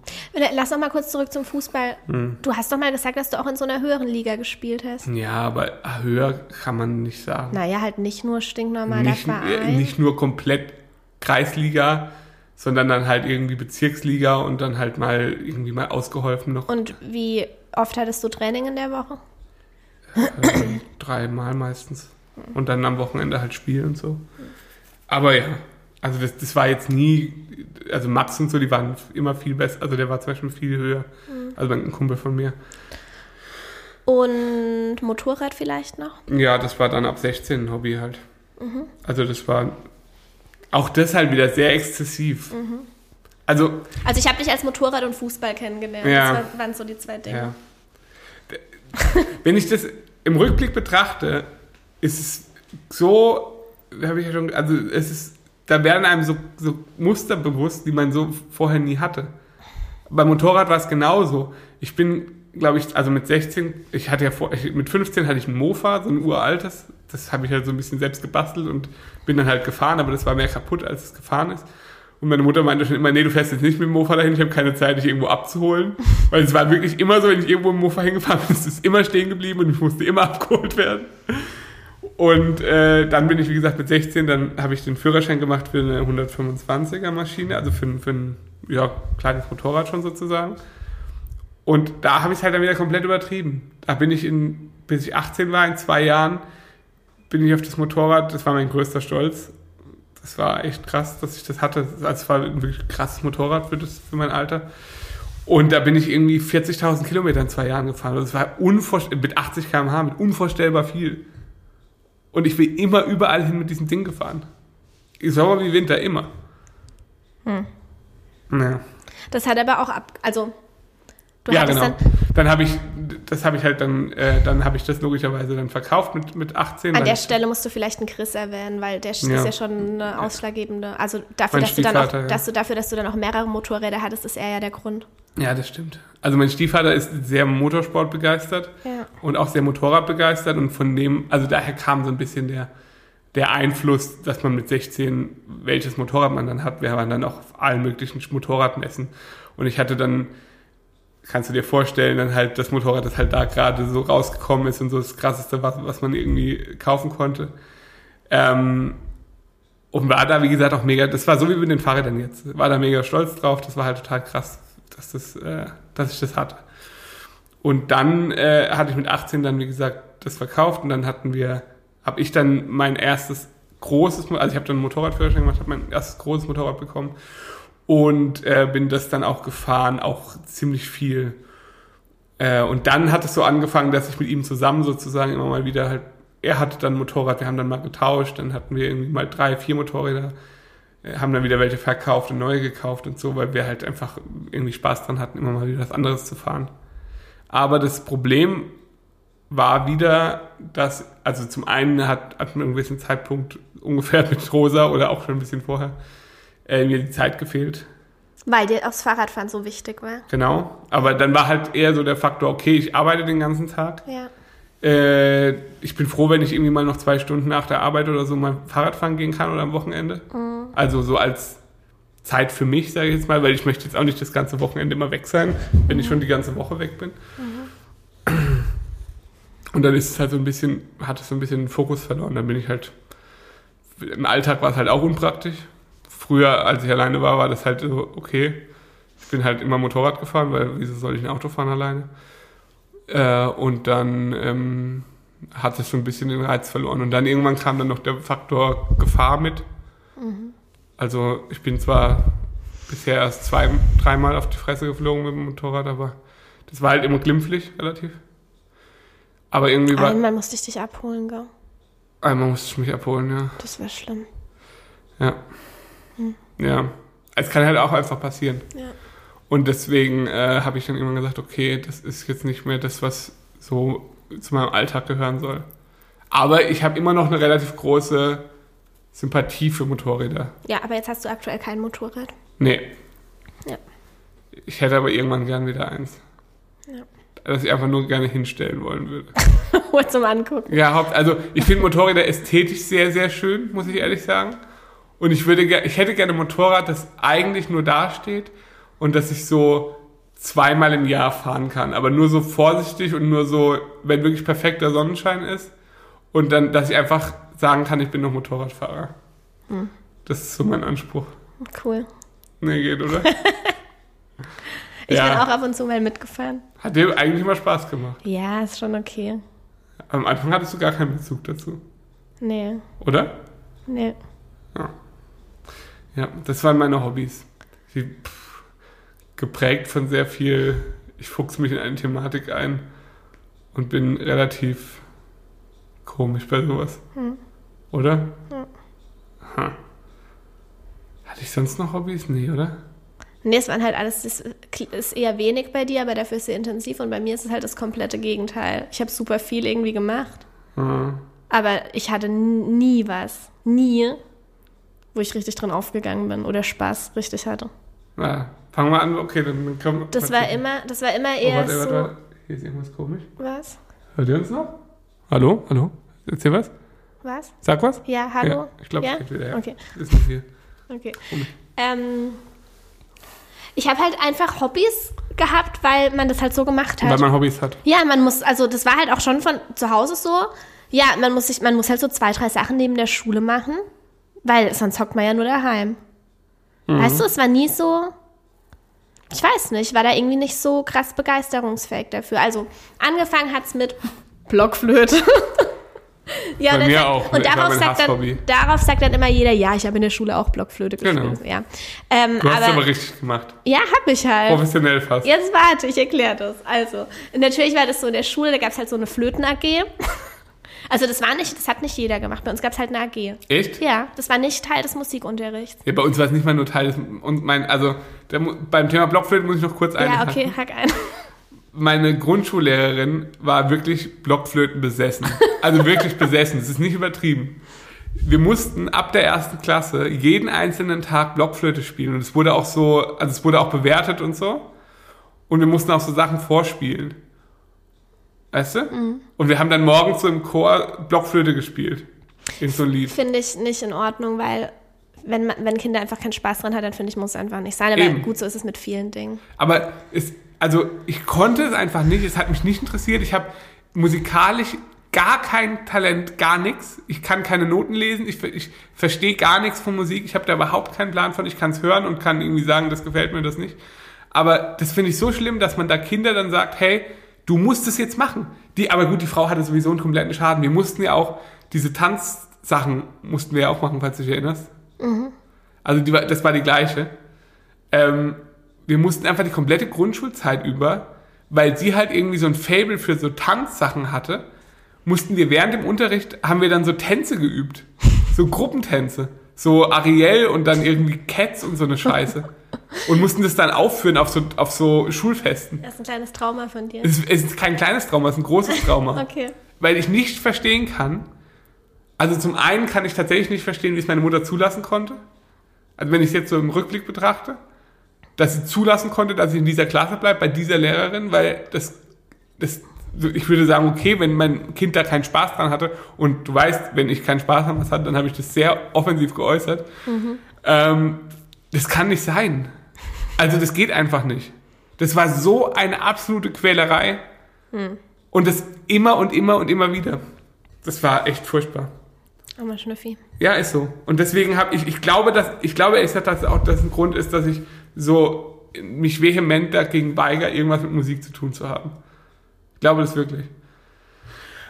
Lass noch mal kurz zurück zum Fußball. Hm. Du hast doch mal gesagt, dass du auch in so einer höheren Liga gespielt hast. Ja, aber höher kann man nicht sagen. Naja, halt nicht nur stinknormaler nicht, äh, Verein. nicht nur komplett Kreisliga, sondern dann halt irgendwie Bezirksliga und dann halt mal irgendwie mal ausgeholfen noch Und wie oft hattest du Training in der Woche? äh, <clears throat> dreimal meistens. Und dann am Wochenende halt Spiel und so. Aber ja, also das, das war jetzt nie, also Max und so, die waren immer viel besser, also der war zum Beispiel viel höher. Also ein Kumpel von mir. Und Motorrad vielleicht noch? Ja, das war dann ab 16 ein Hobby halt. Also das war auch das halt wieder sehr exzessiv. Also Also ich habe dich als Motorrad und Fußball kennengelernt. Ja. Das war, waren so die zwei Dinge. Ja. Wenn ich das im Rückblick betrachte, ist es so, habe ich ja schon, also es ist, da werden einem so, so Muster bewusst, die man so vorher nie hatte. Beim Motorrad war es genauso. Ich bin, glaube ich, also mit 16, ich hatte ja vor, ich, mit 15 hatte ich ein Mofa, so ein uraltes, das habe ich halt so ein bisschen selbst gebastelt und bin dann halt gefahren, aber das war mehr kaputt, als es gefahren ist. Und meine Mutter meinte schon immer, nee, du fährst jetzt nicht mit dem Mofa dahin, ich habe keine Zeit, dich irgendwo abzuholen. Weil es war wirklich immer so, wenn ich irgendwo im Mofa hingefahren bin, ist es immer stehen geblieben und ich musste immer <laughs> abgeholt werden. Und äh, dann bin ich, wie gesagt, mit 16, dann habe ich den Führerschein gemacht für eine 125er Maschine, also für, ein- für ein ja, kleines Motorrad schon sozusagen. Und da habe ich es halt dann wieder komplett übertrieben. Da bin ich in, bis ich 18 war, in zwei Jahren, bin ich auf das Motorrad, das war mein größter Stolz. Das war echt krass, dass ich das hatte. Das war ein wirklich krasses Motorrad für, das, für mein Alter. Und da bin ich irgendwie 40.000 Kilometer in zwei Jahren gefahren. Das war unvorstellbar, mit 80 km/h, mit unvorstellbar viel. Und ich bin immer überall hin mit diesem Ding gefahren. Sommer wie Winter, immer. Hm. Ja. Das hat aber auch ab. Also, du ja, genau. dann. Dann habe ich, das habe ich halt dann, äh, dann habe ich das logischerweise dann verkauft mit, mit 18. An der Stelle musst du vielleicht einen Chris erwähnen, weil der ist Ja. ja schon eine ausschlaggebende. Also dafür, Mein dass du dann auch, ja. dass du dafür, dass du dann auch mehrere Motorräder hattest, ist er ja der Grund. Ja, das stimmt. Also mein Stiefvater ist sehr Motorsport begeistert Ja. und auch sehr Motorrad begeistert und von dem, also daher kam so ein bisschen der, der Einfluss, dass man mit 16, welches Motorrad man dann hat. Wir waren dann auch auf allen möglichen Motorradmessen und ich hatte dann, kannst du dir vorstellen, dann halt das Motorrad, das halt da gerade so rausgekommen ist und so das krasseste, was, was man irgendwie kaufen konnte. Ähm, und war da, wie gesagt, auch mega, das war so wie mit den Fahrrädern jetzt, war da mega stolz drauf, das war halt total krass, dass, das, äh, dass ich das hatte. Und dann äh, hatte ich mit 18 dann, wie gesagt, das verkauft und dann hatten wir, habe ich dann mein erstes großes, also ich habe dann einen Motorradführerschein gemacht, habe mein erstes großes Motorrad bekommen und äh, bin das dann auch gefahren, auch ziemlich viel. Äh, und dann hat es so angefangen, dass ich mit ihm zusammen sozusagen immer mal wieder halt, er hatte dann Motorrad, wir haben dann mal getauscht, dann hatten wir irgendwie mal drei, vier Motorräder, haben dann wieder welche verkauft und neue gekauft und so, weil wir halt einfach irgendwie Spaß dran hatten, immer mal wieder was anderes zu fahren. Aber das Problem war wieder, dass, also zum einen hat, hat man einen gewissen Zeitpunkt ungefähr <laughs> mit Rosa oder auch schon ein bisschen vorher äh, mir die Zeit gefehlt. Weil dir aufs Fahrradfahren so wichtig war. Genau. Aber dann war halt eher so der Faktor, okay, ich arbeite den ganzen Tag. Ja. Äh, ich bin froh, wenn ich irgendwie mal noch zwei Stunden nach der Arbeit oder so mal Fahrradfahren gehen kann oder am Wochenende. Mhm. Also so als Zeit für mich, sage ich jetzt mal, weil ich möchte jetzt auch nicht das ganze Wochenende immer weg sein, wenn ich schon die ganze Woche weg bin. Und dann ist es halt so ein bisschen, hat es so ein bisschen den Fokus verloren. Dann bin ich halt, im Alltag war es halt auch unpraktisch. Früher, als ich alleine war, war das halt so, okay, ich bin halt immer Motorrad gefahren, weil wieso soll ich ein Auto fahren alleine? Äh, und dann ähm, hat es so ein bisschen den Reiz verloren. Und dann irgendwann kam dann noch der Faktor Gefahr mit. Also ich bin zwar bisher erst zwei, dreimal auf die Fresse geflogen mit dem Motorrad, aber das war halt immer glimpflich relativ. Aber irgendwie war, Einmal musste ich dich abholen, gell? einmal musste ich mich abholen, ja. Das wäre schlimm. Ja. Ja. Es kann halt auch einfach passieren. Ja. Und deswegen äh, habe ich dann irgendwann gesagt, okay, das ist jetzt nicht mehr das, was so zu meinem Alltag gehören soll. Aber ich habe immer noch eine relativ große Sympathie für Motorräder. Ja, aber jetzt hast du aktuell kein Motorrad. Nee. Ja. Ich hätte aber irgendwann gern wieder eins. Ja. Das ich einfach nur gerne hinstellen wollen würde. <laughs> Nur zum Angucken. Ja, Haupt, also ich finde Motorräder ästhetisch sehr, sehr schön, muss ich ehrlich sagen. Und ich würde ich hätte gerne ein Motorrad, das eigentlich nur dasteht und das ich so zweimal im Jahr fahren kann. Aber nur so vorsichtig und nur so, wenn wirklich perfekter Sonnenschein ist. Und dann, dass ich einfach sagen kann, ich bin noch Motorradfahrer. Das ist so mein Anspruch. Cool. Nee, geht, oder? <laughs> Ich Ja. bin auch ab und zu mal mitgefahren. Hat dir eigentlich immer Spaß gemacht. Ja, ist schon okay. Am Anfang hattest du gar keinen Bezug dazu, Nee, oder? nee. Ja, das waren meine Hobbys. Sie, pff, geprägt von sehr viel, ich fuchs mich in eine Thematik ein und bin relativ komisch bei sowas. Hm. Oder? Ja. Ha. Hatte ich sonst noch Hobbys? Nee, oder? Nee, es waren halt alles, das ist eher wenig bei dir, aber dafür ist sehr intensiv und bei mir ist es halt das komplette Gegenteil. Ich habe super viel irgendwie gemacht, Ah. aber ich hatte nie was, nie, wo ich richtig drin aufgegangen bin oder Spaß richtig hatte. Na, fangen wir an. Okay, dann, kommen Das war immer, das war immer Oh, eher warte, warte, so. warte. Hier ist irgendwas komisch. Was? Hört ihr uns noch? Hallo? Hallo? Erzähl was? Was? Sag was? Ja, hallo? Ja, ich glaube, Ja? es geht wieder. Ja. Okay, Ist nicht hier. okay. Komisch. Ähm, ich habe halt einfach Hobbys gehabt, weil man das halt so gemacht Weil hat. man Hobbys hat. Ja, man muss, also das war halt auch schon von zu Hause so. Ja, man muss sich, man muss halt so zwei, drei Sachen neben der Schule machen, weil sonst hockt man ja nur daheim. Weißt du, es war nie so. Ich weiß nicht, war da irgendwie nicht so krass begeisterungsfähig dafür. Also angefangen hat's mit Blockflöte. <laughs> ja, Bei dann mir sagt- auch. Und darauf habe sagt, dann, darauf sagt dann immer jeder, ja, ich habe in der Schule auch Blockflöte Genau. gespielt. Ja, ähm, Du hast es aber, aber richtig gemacht. ja, hab ich halt. Professionell fast. Jetzt warte, ich erkläre das. Also, natürlich war das so in der Schule, da gab es halt so eine Flöten-AG. Also das war nicht, das hat nicht jeder gemacht. Bei uns gab es halt eine AG. Echt? Ja, das war nicht Teil des Musikunterrichts. Ja, bei uns war es nicht mal nur Teil des, und mein, also der, beim Thema Blockflöte muss ich noch kurz Ja, einhaken. okay, hack ein. Meine Grundschullehrerin war wirklich Blockflöten besessen. Also wirklich besessen. Das ist nicht übertrieben. Wir mussten ab der ersten Klasse jeden einzelnen Tag Blockflöte spielen. Und es wurde auch so, also es wurde auch bewertet und so. Und wir mussten auch so Sachen vorspielen. Weißt du? Mhm. Und wir haben dann morgens so im Chor Blockflöte gespielt. In so Lied. Finde ich nicht in Ordnung, weil wenn, man, wenn Kinder einfach keinen Spaß dran haben, dann finde ich, muss es einfach nicht sein. Aber Eben. gut, so ist es mit vielen Dingen. Aber es, also ich konnte es einfach nicht, es hat mich nicht interessiert. Ich habe musikalisch gar kein Talent, gar nichts. Ich kann keine Noten lesen, ich, ich verstehe gar nichts von Musik, ich habe da überhaupt keinen Plan von. Ich kann es hören und kann irgendwie sagen, das gefällt mir das nicht. Aber das finde ich so schlimm, dass man da Kinder dann sagt, hey, du musst es jetzt machen. Die, aber gut, die Frau hatte sowieso einen kompletten Schaden. Wir mussten ja auch diese Tanzsachen mussten wir ja auch machen, falls du dich erinnerst. Also die, das war die gleiche. Ähm, wir mussten einfach die komplette Grundschulzeit über, weil sie halt irgendwie so ein Fable für so Tanzsachen hatte, mussten wir während dem Unterricht, haben wir dann so Tänze geübt. So <laughs> Gruppentänze. So Ariel und dann irgendwie Cats und so eine Scheiße. <laughs> Und mussten das dann aufführen auf so, auf so Schulfesten. Das ist ein kleines Trauma von dir. Es, es ist kein kleines Trauma, es ist ein großes Trauma. <laughs> Okay. Weil ich nicht verstehen kann. Also zum einen kann ich tatsächlich nicht verstehen, wie es meine Mutter zulassen konnte. Also wenn ich es jetzt so im Rückblick betrachte, dass sie zulassen konnte, dass ich in dieser Klasse bleibe, bei dieser Lehrerin, weil das, das, ich würde sagen, okay, wenn mein Kind da keinen Spaß dran hatte und du weißt, wenn ich keinen Spaß an was hatte, dann habe ich das sehr offensiv geäußert. Ähm, das kann nicht sein. Also das geht einfach nicht. Das war so eine absolute Quälerei. Und das immer und immer und immer wieder. Das war echt furchtbar. Aber Schnüffi. Ja, ist so. Und deswegen habe ich, ich glaube, dass, ich glaube, es hat das auch, das ein Grund ist, dass ich so mich vehement dagegen weigere, irgendwas mit Musik zu tun zu haben. Ich glaube das wirklich.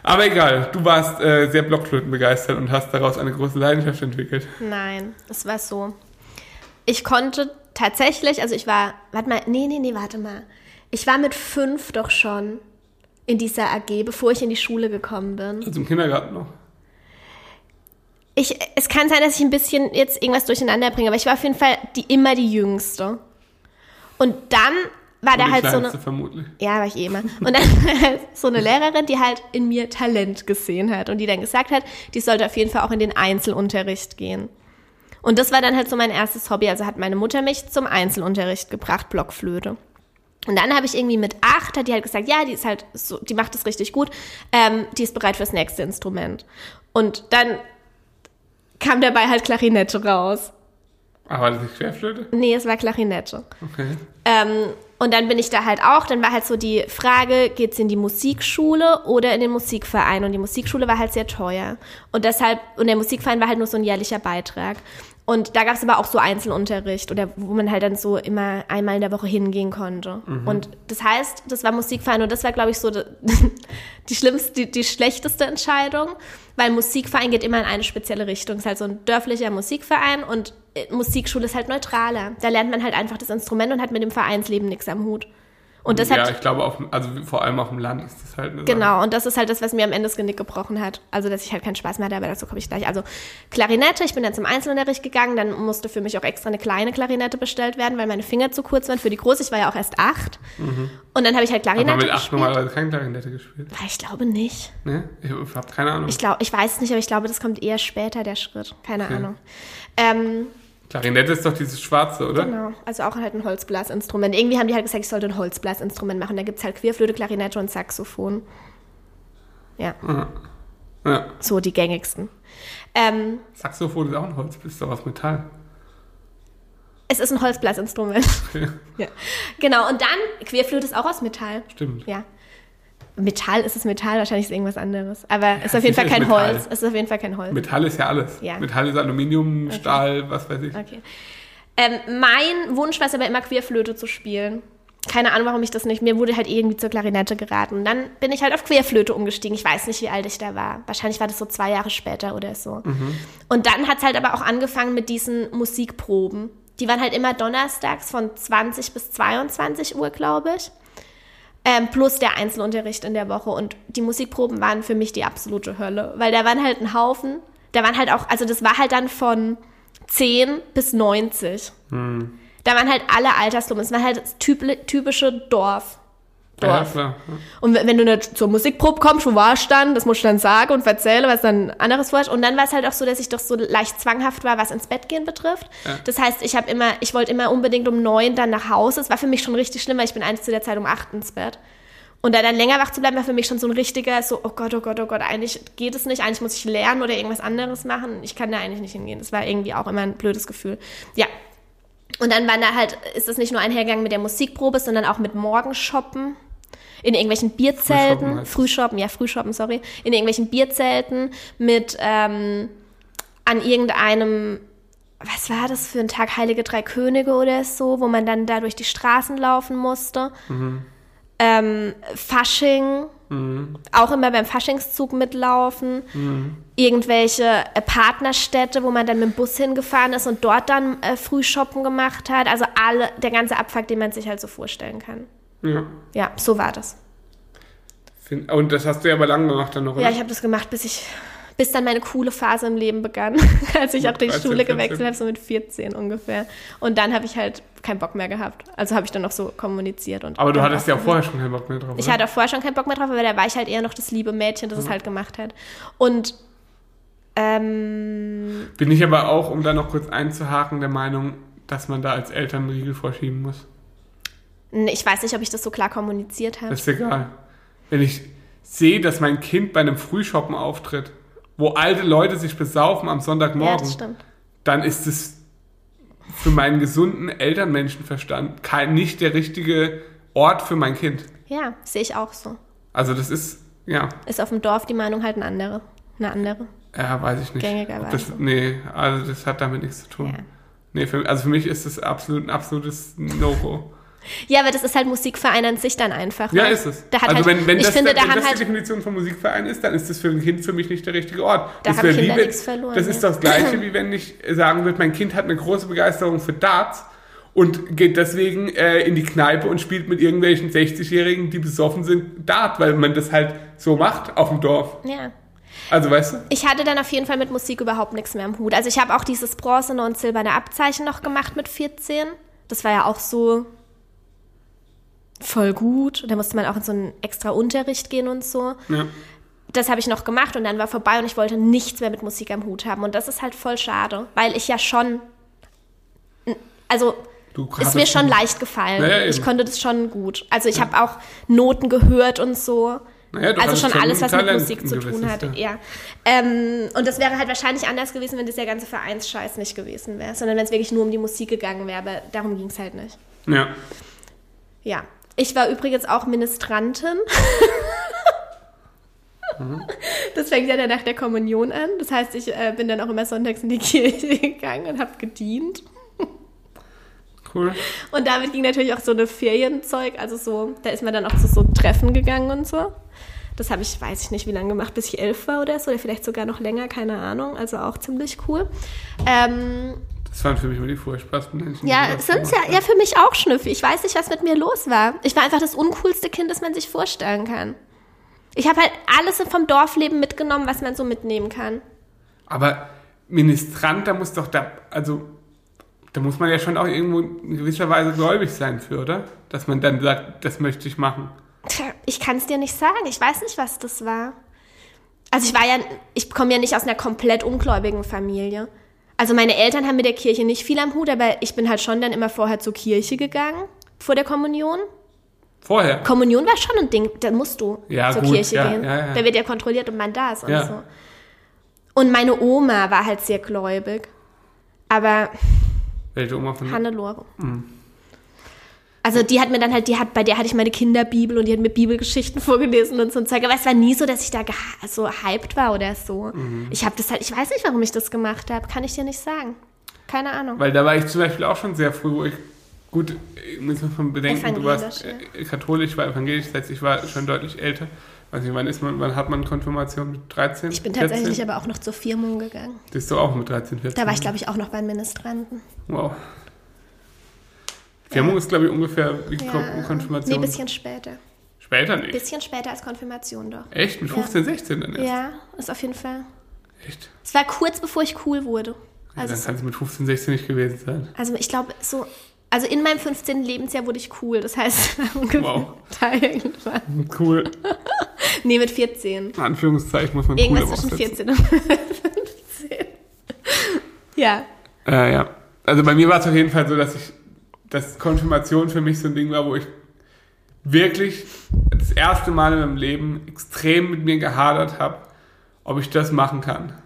Aber egal, du warst äh, sehr Blockflöten begeistert und hast daraus eine große Leidenschaft entwickelt. Nein, es war so. Ich konnte tatsächlich, also ich war, warte mal, nee, nee, nee, warte mal. Ich war mit fünf doch schon in dieser AG, bevor ich in die Schule gekommen bin. Also im Kindergarten noch. Ich, es kann sein, dass ich ein bisschen jetzt irgendwas durcheinander bringe, aber ich war auf jeden Fall die, immer die Jüngste. Und dann war da halt so eine. vermutlich. Ja, war ich eh immer. Und dann <laughs> war so eine Lehrerin, die halt in mir Talent gesehen hat und die dann gesagt hat, die sollte auf jeden Fall auch in den Einzelunterricht gehen. Und das war dann halt so mein erstes Hobby. Also hat meine Mutter mich zum Einzelunterricht gebracht, Blockflöte. Und dann habe ich irgendwie mit acht, hat die halt gesagt, ja, die ist halt so, die macht das richtig gut, ähm, die ist bereit fürs nächste Instrument. Und dann kam dabei halt Klarinette raus. Aber war das nicht Querflöte? Nee, es war Klarinette. Okay. Ähm, und dann bin ich da halt auch, dann war halt so die Frage, geht's in die Musikschule oder in den Musikverein? Und die Musikschule war halt sehr teuer. Und deshalb, und der Musikverein war halt nur so ein jährlicher Beitrag. Und da gab es aber auch so Einzelunterricht oder wo man halt dann so immer einmal in der Woche hingehen konnte. Und das heißt, das war Musikverein und das war, glaube ich, so die, <laughs> die schlimmste, die, die schlechteste Entscheidung, weil Musikverein geht immer in eine spezielle Richtung. Es ist halt so ein dörflicher Musikverein und äh, Musikschule ist halt neutraler. Da lernt man halt einfach das Instrument und hat mit dem Vereinsleben nichts am Hut. Und das ja, hat, ich glaube, auf, also vor allem auf dem Land ist das halt eine Sache. Genau, und das ist halt das, was mir am Ende das Genick gebrochen hat. Also, dass ich halt keinen Spaß mehr hatte, aber dazu komme ich gleich. Also, Klarinette, ich bin dann zum Einzelunterricht gegangen, dann musste für mich auch extra eine kleine Klarinette bestellt werden, weil meine Finger zu kurz waren für die große. Ich war ja auch erst acht. Und dann habe ich halt Aber Klarinette mit acht gespielt. normalerweise kein Klarinette gespielt. Ich glaube nicht. Ne? Ich habe keine Ahnung. Ich glaube, ich weiß es nicht, aber ich glaube, das kommt eher später, der Schritt. Keine Okay. Ahnung. Ähm, Klarinette ist doch dieses schwarze, oder? genau, also auch halt ein Holzblasinstrument. Irgendwie haben die halt gesagt, ich sollte ein Holzblasinstrument machen. Da gibt es halt Querflöte, Klarinette und Saxophon. Ja, Ja. so die gängigsten. Ähm, Saxophon ist auch ein Holz, ist doch aus Metall. Es ist ein Holzblasinstrument. Okay. <laughs> ja. Genau, und dann, Querflöte ist auch aus Metall. Stimmt. Ja. Metall ist es Metall, wahrscheinlich ist es irgendwas anderes. Aber es ist auf jeden Fall <laughs> kein Metall. Holz. Es ist auf jeden Fall kein Holz. Metall ist ja alles. Ja. Metall ist Aluminium, Stahl, was weiß ich. Okay. Ähm, mein Wunsch war es aber immer, Querflöte zu spielen. Keine Ahnung, warum ich das nicht. Mir wurde halt irgendwie zur Klarinette geraten. Und dann bin ich halt auf Querflöte umgestiegen. Ich weiß nicht, wie alt ich da war. Wahrscheinlich war das so zwei Jahre später oder so. Und dann hat es halt aber auch angefangen mit diesen Musikproben. Die waren halt immer donnerstags von 20 bis 22 Uhr, glaube ich. Ähm, plus der Einzelunterricht in der Woche. Und die Musikproben waren für mich die absolute Hölle. Weil da waren halt ein Haufen. Da waren halt auch, also das war halt dann von 10 bis 90. Da waren halt alle Altersgruppen. Es war halt das typ- typische Dorf. Ja, Dorf. klar. Und wenn du nicht zur Musikprobe kommst, wo warst du dann? Das musst du dann sagen und erzählen, was dann anderes vorhast. Und dann war es halt auch so, dass ich doch so leicht zwanghaft war, was ins Bett gehen betrifft. Ja. Das heißt, ich habe immer, ich wollte immer unbedingt um neun dann nach Hause. Es war für mich schon richtig schlimm, weil ich bin eigentlich zu der Zeit um acht ins Bett. Und da dann länger wach zu bleiben, war für mich schon so ein richtiger, so, oh Gott, oh Gott, oh Gott, eigentlich geht es nicht, eigentlich muss ich lernen oder irgendwas anderes machen. Ich kann da eigentlich nicht hingehen. Das war irgendwie auch immer ein blödes Gefühl. Ja. Und dann war da halt, ist es nicht nur einhergegangen mit der Musikprobe, sondern auch mit Morgenshoppen. In irgendwelchen Frühshoppen Bierzelten, es. Frühshoppen, ja, Frühshoppen, sorry, in irgendwelchen Bierzelten mit ähm, an irgendeinem, was war das für ein Tag, Heilige Drei Könige oder so, wo man dann da durch die Straßen laufen musste. Ähm, Fasching, auch immer beim Faschingszug mitlaufen. Irgendwelche äh, Partnerstädte, wo man dann mit dem Bus hingefahren ist und dort dann äh, Frühshoppen gemacht hat. Also alle, der ganze Abfuck, den man sich halt so vorstellen kann. Ja. Ja, so war das. Und das hast du ja aber lange gemacht dann noch, Ja, oder? ich habe das gemacht, bis ich, bis dann meine coole Phase im Leben begann, <laughs> als ich auch die 13, Schule 14. gewechselt habe, so mit 14 ungefähr. Und dann habe ich halt keinen Bock mehr gehabt. Also habe ich dann noch so kommuniziert und. aber du hattest ja auch vorher schon keinen Bock mehr drauf, Ich oder? hatte auch vorher schon keinen Bock mehr drauf, aber da war ich halt eher noch das liebe Mädchen, das es halt gemacht hat. Und ähm, Bin ich aber auch, um da noch kurz einzuhaken, der Meinung, dass man da als Eltern einen Riegel vorschieben muss. ich weiß nicht, ob ich das so klar kommuniziert habe. Das ist egal. Wenn ich sehe, dass mein Kind bei einem Frühshoppen auftritt, wo alte Leute sich besaufen am Ja, Sonntagmorgen, stimmt. dann ist es für meinen gesunden Elternmenschenverstand kein, nicht der richtige Ort für mein Kind. Ja, sehe ich auch so. Also das ist, ja, Ist auf dem Dorf die Meinung halt eine andere. Eine andere. ja weiß ich nicht. Gängigerweise. Das, nee, also das hat damit nichts zu tun. Ja. Nee, für, also für mich ist das absolut ein absolutes No-Go. Ja, aber das ist halt Musikverein an sich dann einfach. Ja, ist es. Also halt, wenn, wenn, ich das, finde, da wenn das die halt Definition von Musikverein ist, dann ist das für ein Kind für mich nicht der richtige Ort. Da das haben Kinder wie nichts verloren, Das ist das Gleiche, wie wenn ich sagen würde, mein Kind hat eine große Begeisterung für Darts und geht deswegen äh, in die Kneipe und spielt mit irgendwelchen 60-Jährigen, die besoffen sind, Dart, weil man das halt so macht auf dem Dorf. ja. Also weißt du? Ich hatte dann auf jeden Fall mit Musik überhaupt nichts mehr im Hut. Also ich habe auch dieses bronzene und silberne Abzeichen noch gemacht mit 14. Das war ja auch so voll gut. Da musste man auch in so einen extra Unterricht gehen und so. Ja. Das habe ich noch gemacht und dann war vorbei und ich wollte nichts mehr mit Musik am Hut haben. Und das ist halt voll schade, weil ich ja schon, also Du ist mir schon leicht gefallen. Ja, ja, ich konnte das schon gut. Also ich habe auch Noten gehört und so. Naja, also schon alles, was mit Musik zu tun hat. ja. Ja. Ähm, und das wäre halt wahrscheinlich anders gewesen, wenn das der ganze Vereinsscheiß nicht gewesen wäre, sondern wenn es wirklich nur um die Musik gegangen wäre. Aber darum ging es halt nicht. Ja. Ja. Ich war übrigens auch Ministrantin. Mhm. Das fängt ja dann nach der Kommunion an. Das heißt, ich äh, bin dann auch immer sonntags in die Kirche gegangen und habe gedient. Cool. Und damit ging natürlich auch so eine Ferienzeug, also so, da ist man dann auch zu so Treffen gegangen und so. Das habe ich, weiß ich nicht, wie lange gemacht, bis ich elf war oder so, oder vielleicht sogar noch länger, keine Ahnung. Also auch ziemlich cool. Ähm, Das waren für mich immer die furchtbarsten Menschen. ja, sind ja, ja für mich auch Schnüffi. Ich weiß nicht, was mit mir los war. Ich war einfach das uncoolste Kind, das man sich vorstellen kann. Ich habe halt alles vom Dorfleben mitgenommen, was man so mitnehmen kann. Aber Ministrant, da muss doch da, also da muss man ja schon auch irgendwo in gewisser Weise gläubig sein für, oder? Dass man dann sagt, das möchte ich machen. Tja, ich kann es dir nicht sagen. Ich weiß nicht, was das war. Also ich war ja, ich komme ja nicht aus einer komplett ungläubigen Familie. Also meine Eltern haben mit der Kirche nicht viel am Hut, aber ich bin halt schon dann immer vorher zur Kirche gegangen, vor der Kommunion. Vorher. Kommunion war schon ein Ding, da musst du Ja, zur gut, Kirche ja, gehen. ja. Da wird ja kontrolliert, ob man da ist und so. Und meine Oma war halt sehr gläubig. Aber Welche Oma von Hannelore. Also die hat mir dann halt, die hat, bei der hatte ich meine Kinderbibel und die hat mir Bibelgeschichten <laughs> vorgelesen und so ein Zeug. Aber es war nie so, dass ich da so hyped war oder so. Mhm. Ich habe das halt, ich weiß nicht, warum ich das gemacht habe. Kann ich dir nicht sagen. Keine Ahnung. Weil da war ich zum Beispiel auch schon sehr früh, wo ich, gut, muss man bedenken, du warst Evangelisch, äh, katholisch, war evangelisch, das heißt, ich war schon deutlich älter. Weiß nicht, wann, ist man, wann hat man Konfirmation? Mit 13? Ich bin 14? tatsächlich aber auch noch zur Firmung gegangen. Bist du auch mit 13, 14? Da war ich, glaube ich, auch noch beim Ministranten. Wow. Firmung ist, glaube ich, ungefähr wie Ja. Kon Nee, Konfirmation. ein bisschen später. Später nicht. bisschen später als Konfirmation doch. Echt? Mit Ja. 15, 16 dann erst? Ja, ist auf jeden Fall. Echt? Es war kurz bevor ich cool wurde. Also Also, dann kann es mit 15, 16 nicht gewesen sein. also ich glaube, so. Also in meinem 15. Lebensjahr wurde ich cool. Das heißt, <laughs> ungefähr Wow. da irgendwann. Cool. <laughs> Nee, mit 14. In Anführungszeichen muss man cool Irgendwas zwischen aufsetzen. 14 und <laughs> 15. Ja. Äh, ja. Also bei mir war es auf jeden Fall so, dass ich, dass Konfirmation für mich so ein Ding war, wo ich wirklich das erste Mal in meinem Leben extrem mit mir gehadert habe, ob ich das machen kann.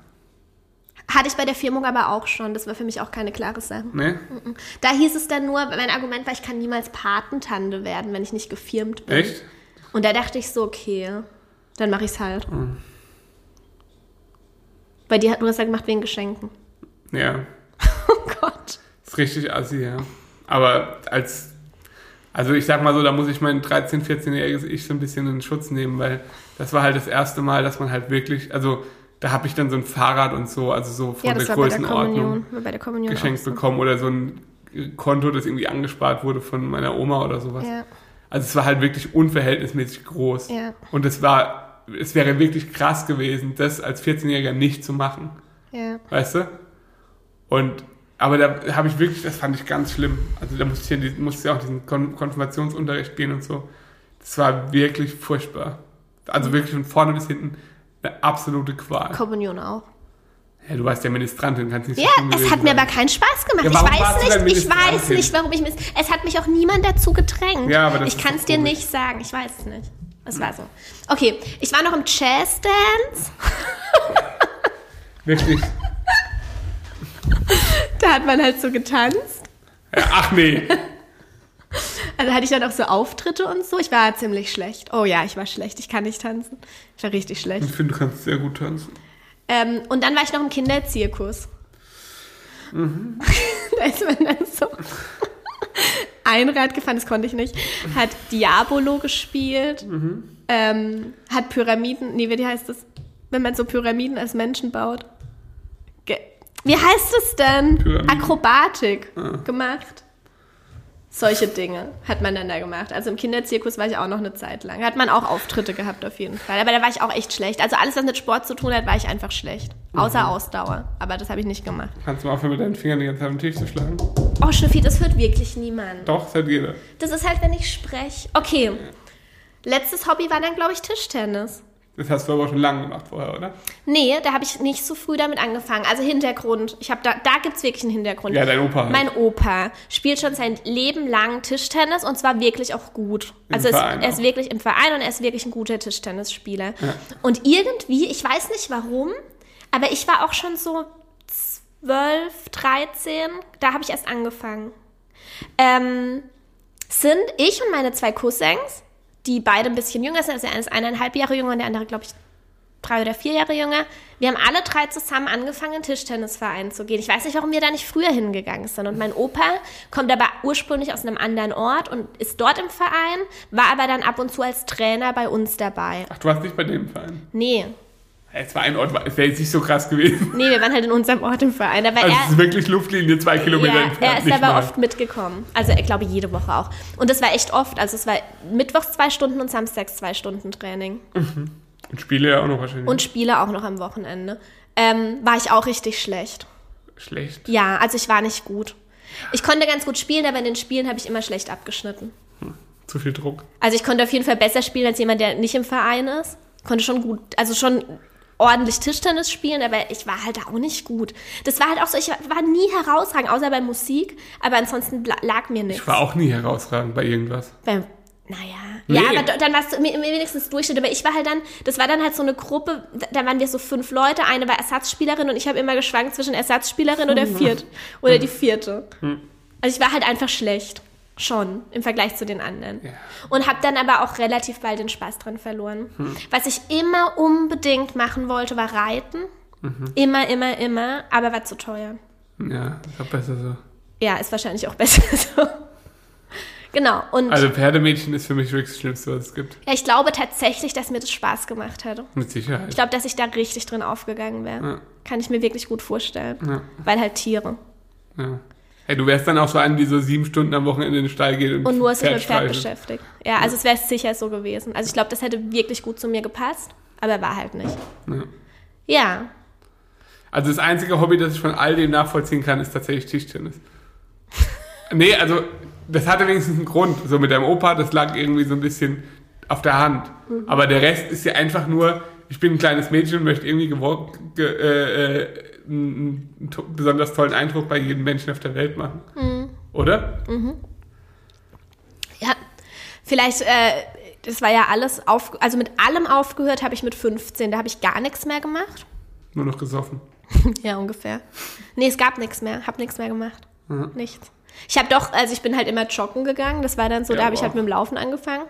Hatte ich bei der Firmung aber auch schon. Das war für mich auch keine klare Sache. Ne? Da hieß es dann nur, mein Argument war, ich kann niemals Patentante werden, wenn ich nicht gefirmt bin. Echt? Und da dachte ich so, okay, dann mache ich es halt. Mhm. Bei dir hat du hast ja gemacht wegen Geschenken. Ja. <laughs> Oh Gott. Ist richtig assi, ja. Aber als, Also ich sag mal so, da muss ich mein 13-, 14-jähriges Ich so ein bisschen in Schutz nehmen, weil das war halt das erste Mal, dass man halt wirklich, also da habe ich dann so ein Fahrrad und so, also so von Ja, der Größenordnung der Kommunion geschenkt so. bekommen oder so ein Konto, das irgendwie angespart wurde von meiner Oma oder sowas. Ja, Also es war halt wirklich unverhältnismäßig groß. ja, Und es war, es wäre wirklich krass gewesen, das als 14-Jähriger nicht zu machen. ja. Weißt du? Und, aber da habe ich wirklich, das fand ich ganz schlimm. Also da musste ich, ja, musste ich auch diesen Kon Konfirmationsunterricht gehen und so. Das war wirklich furchtbar. Also wirklich von vorne bis hinten eine absolute Qual. Kommunion auch. Ja, du warst ja Ministrantin, kannst nicht so Ja, schlimm es hat mir sein. aber keinen Spaß gemacht. Ja, ich weiß nicht, ich weiß nicht, warum ich mis Es hat mich auch niemand dazu gedrängt. Ja, aber das ich kann es dir nicht sagen. Ich weiß es nicht. Es war so. Okay, ich war noch im Jazz Dance. Wirklich. Da hat man halt so getanzt. Ja, ach nee. <laughs> Also hatte ich dann auch so Auftritte und so. Ich war ziemlich schlecht. Oh ja, ich war schlecht. Ich kann nicht tanzen. Ich war richtig schlecht. Ich finde, du kannst sehr gut tanzen. Ähm, und dann war ich noch im Kinderzirkus. <laughs> da ist man dann so <laughs> Einrad gefahren, das konnte ich nicht. Hat Diabolo gespielt. Ähm, hat Pyramiden, nee, wie heißt das? Wenn man so Pyramiden als Menschen baut. Wie heißt es denn? Pyramiden. Akrobatik gemacht. Solche Dinge hat man dann da gemacht. Also im Kinderzirkus war ich auch noch eine Zeit lang. Hat man auch Auftritte gehabt auf jeden Fall. Aber da war ich auch echt schlecht. Also alles, was mit Sport zu tun hat, war ich einfach schlecht. Außer Ausdauer. Aber das habe ich nicht gemacht. Kannst du mal aufhören, mit deinen Fingern die ganze Zeit am Tisch zu schlagen? Oh, Schnüffi, das hört wirklich niemand. Doch, das hat jeder. Das ist halt, wenn ich spreche. Okay. Letztes Hobby war dann, glaube ich, Tischtennis. Das hast du aber schon lange gemacht vorher, oder? Nee, da habe ich nicht so früh damit angefangen. Also Hintergrund. Ich habe da, da gibt es wirklich einen Hintergrund. Ja, dein Opa halt. Mein Opa spielt schon sein Leben lang Tischtennis und zwar wirklich auch gut. Im also es, er ist wirklich im Verein und er ist wirklich ein guter Tischtennisspieler. Ja. Und irgendwie, ich weiß nicht warum, aber ich war auch schon so 12, 13, da habe ich erst angefangen. Ähm, sind ich und meine zwei Cousins, die beide ein bisschen jünger sind, also er ist eineinhalb Jahre jünger und der andere, glaube ich, drei oder vier Jahre jünger. Wir haben alle drei zusammen angefangen, in Tischtennisverein zu gehen. Ich weiß nicht, warum wir da nicht früher hingegangen sind. Und mein Opa kommt aber ursprünglich aus einem anderen Ort und ist dort im Verein, war aber dann ab und zu als Trainer bei uns dabei. Ach, du warst nicht bei dem Verein. Nee, Es war ein Ort, es wäre jetzt nicht so krass gewesen. nee, wir waren halt in unserem Ort im Verein. Aber Also es er, ist wirklich Luftlinie zwei Kilometer ja, entfernt. er ist aber mal. oft mitgekommen. Also ich glaube jede Woche auch. Und das war echt oft. Also es war mittwochs zwei Stunden und samstags zwei Stunden Training. Und Spiele ja auch noch wahrscheinlich. Und Spiele auch noch am Wochenende. Ähm, war ich auch richtig schlecht. Schlecht. Ja, also ich war nicht gut. Ich konnte ganz gut spielen, aber in den Spielen habe ich immer schlecht abgeschnitten. Zu viel Druck. Also ich konnte auf jeden Fall besser spielen als jemand, der nicht im Verein ist. Konnte schon gut, also schon ordentlich Tischtennis spielen, aber ich war halt auch nicht gut. Das war halt auch so, ich war nie herausragend, außer bei Musik, aber ansonsten lag mir nichts. Ich war auch nie herausragend bei irgendwas. Beim, naja. Nee. Ja, aber da- dann warst du wenigstens Durchschnitt. Aber ich war halt dann, das war dann halt so eine Gruppe, da- da waren wir so fünf Leute, eine war Ersatzspielerin und ich habe immer geschwankt zwischen Ersatzspielerin oder viert oder die vierte. Also ich war halt einfach schlecht. Schon im Vergleich zu den anderen. Ja. Und habe dann aber auch relativ bald den Spaß dran verloren. Was ich immer unbedingt machen wollte, war Reiten. Immer, immer, immer, aber war zu teuer. Ja, ist auch besser so. Ja, ist wahrscheinlich auch <laughs> besser so. Genau. Und Also Pferdemädchen ist für mich wirklich das Schlimmste, was es gibt. Ja, ich glaube tatsächlich, dass mir das Spaß gemacht hätte. Mit Sicherheit. Ich glaube, dass ich da richtig drin aufgegangen wäre. Ja. Kann ich mir wirklich gut vorstellen. Ja. Weil halt Tiere. Ja. Hey, du wärst dann auch so eine, die so sieben Stunden am Wochenende in den Stall geht und, Und nur sich mit Pferd streichelt. beschäftigt. Ja, also es wäre sicher so gewesen. Also ich glaube, das hätte wirklich gut zu mir gepasst, aber war halt nicht. Ja. Ja. Also das einzige Hobby, das ich von all dem nachvollziehen kann, ist tatsächlich Tischtennis. <laughs> nee, also das hatte wenigstens einen Grund. So mit deinem Opa, das lag irgendwie so ein bisschen auf der Hand. Mhm. Aber der Rest ist ja einfach nur, ich bin ein kleines Mädchen und möchte irgendwie ge äh, äh, einen, einen besonders tollen Eindruck bei jedem Menschen auf der Welt machen. Mhm. Oder? Ja. Vielleicht, äh, das war ja alles auf, also mit allem aufgehört habe ich mit 15. Da habe ich gar nichts mehr gemacht. Nur noch gesoffen. <laughs> Ja, ungefähr. Nee, es gab nichts mehr. Hab nichts mehr gemacht. Nichts. Ich habe doch, also ich bin halt immer joggen gegangen. Das war dann so, Ja, da habe ich halt mit dem Laufen angefangen.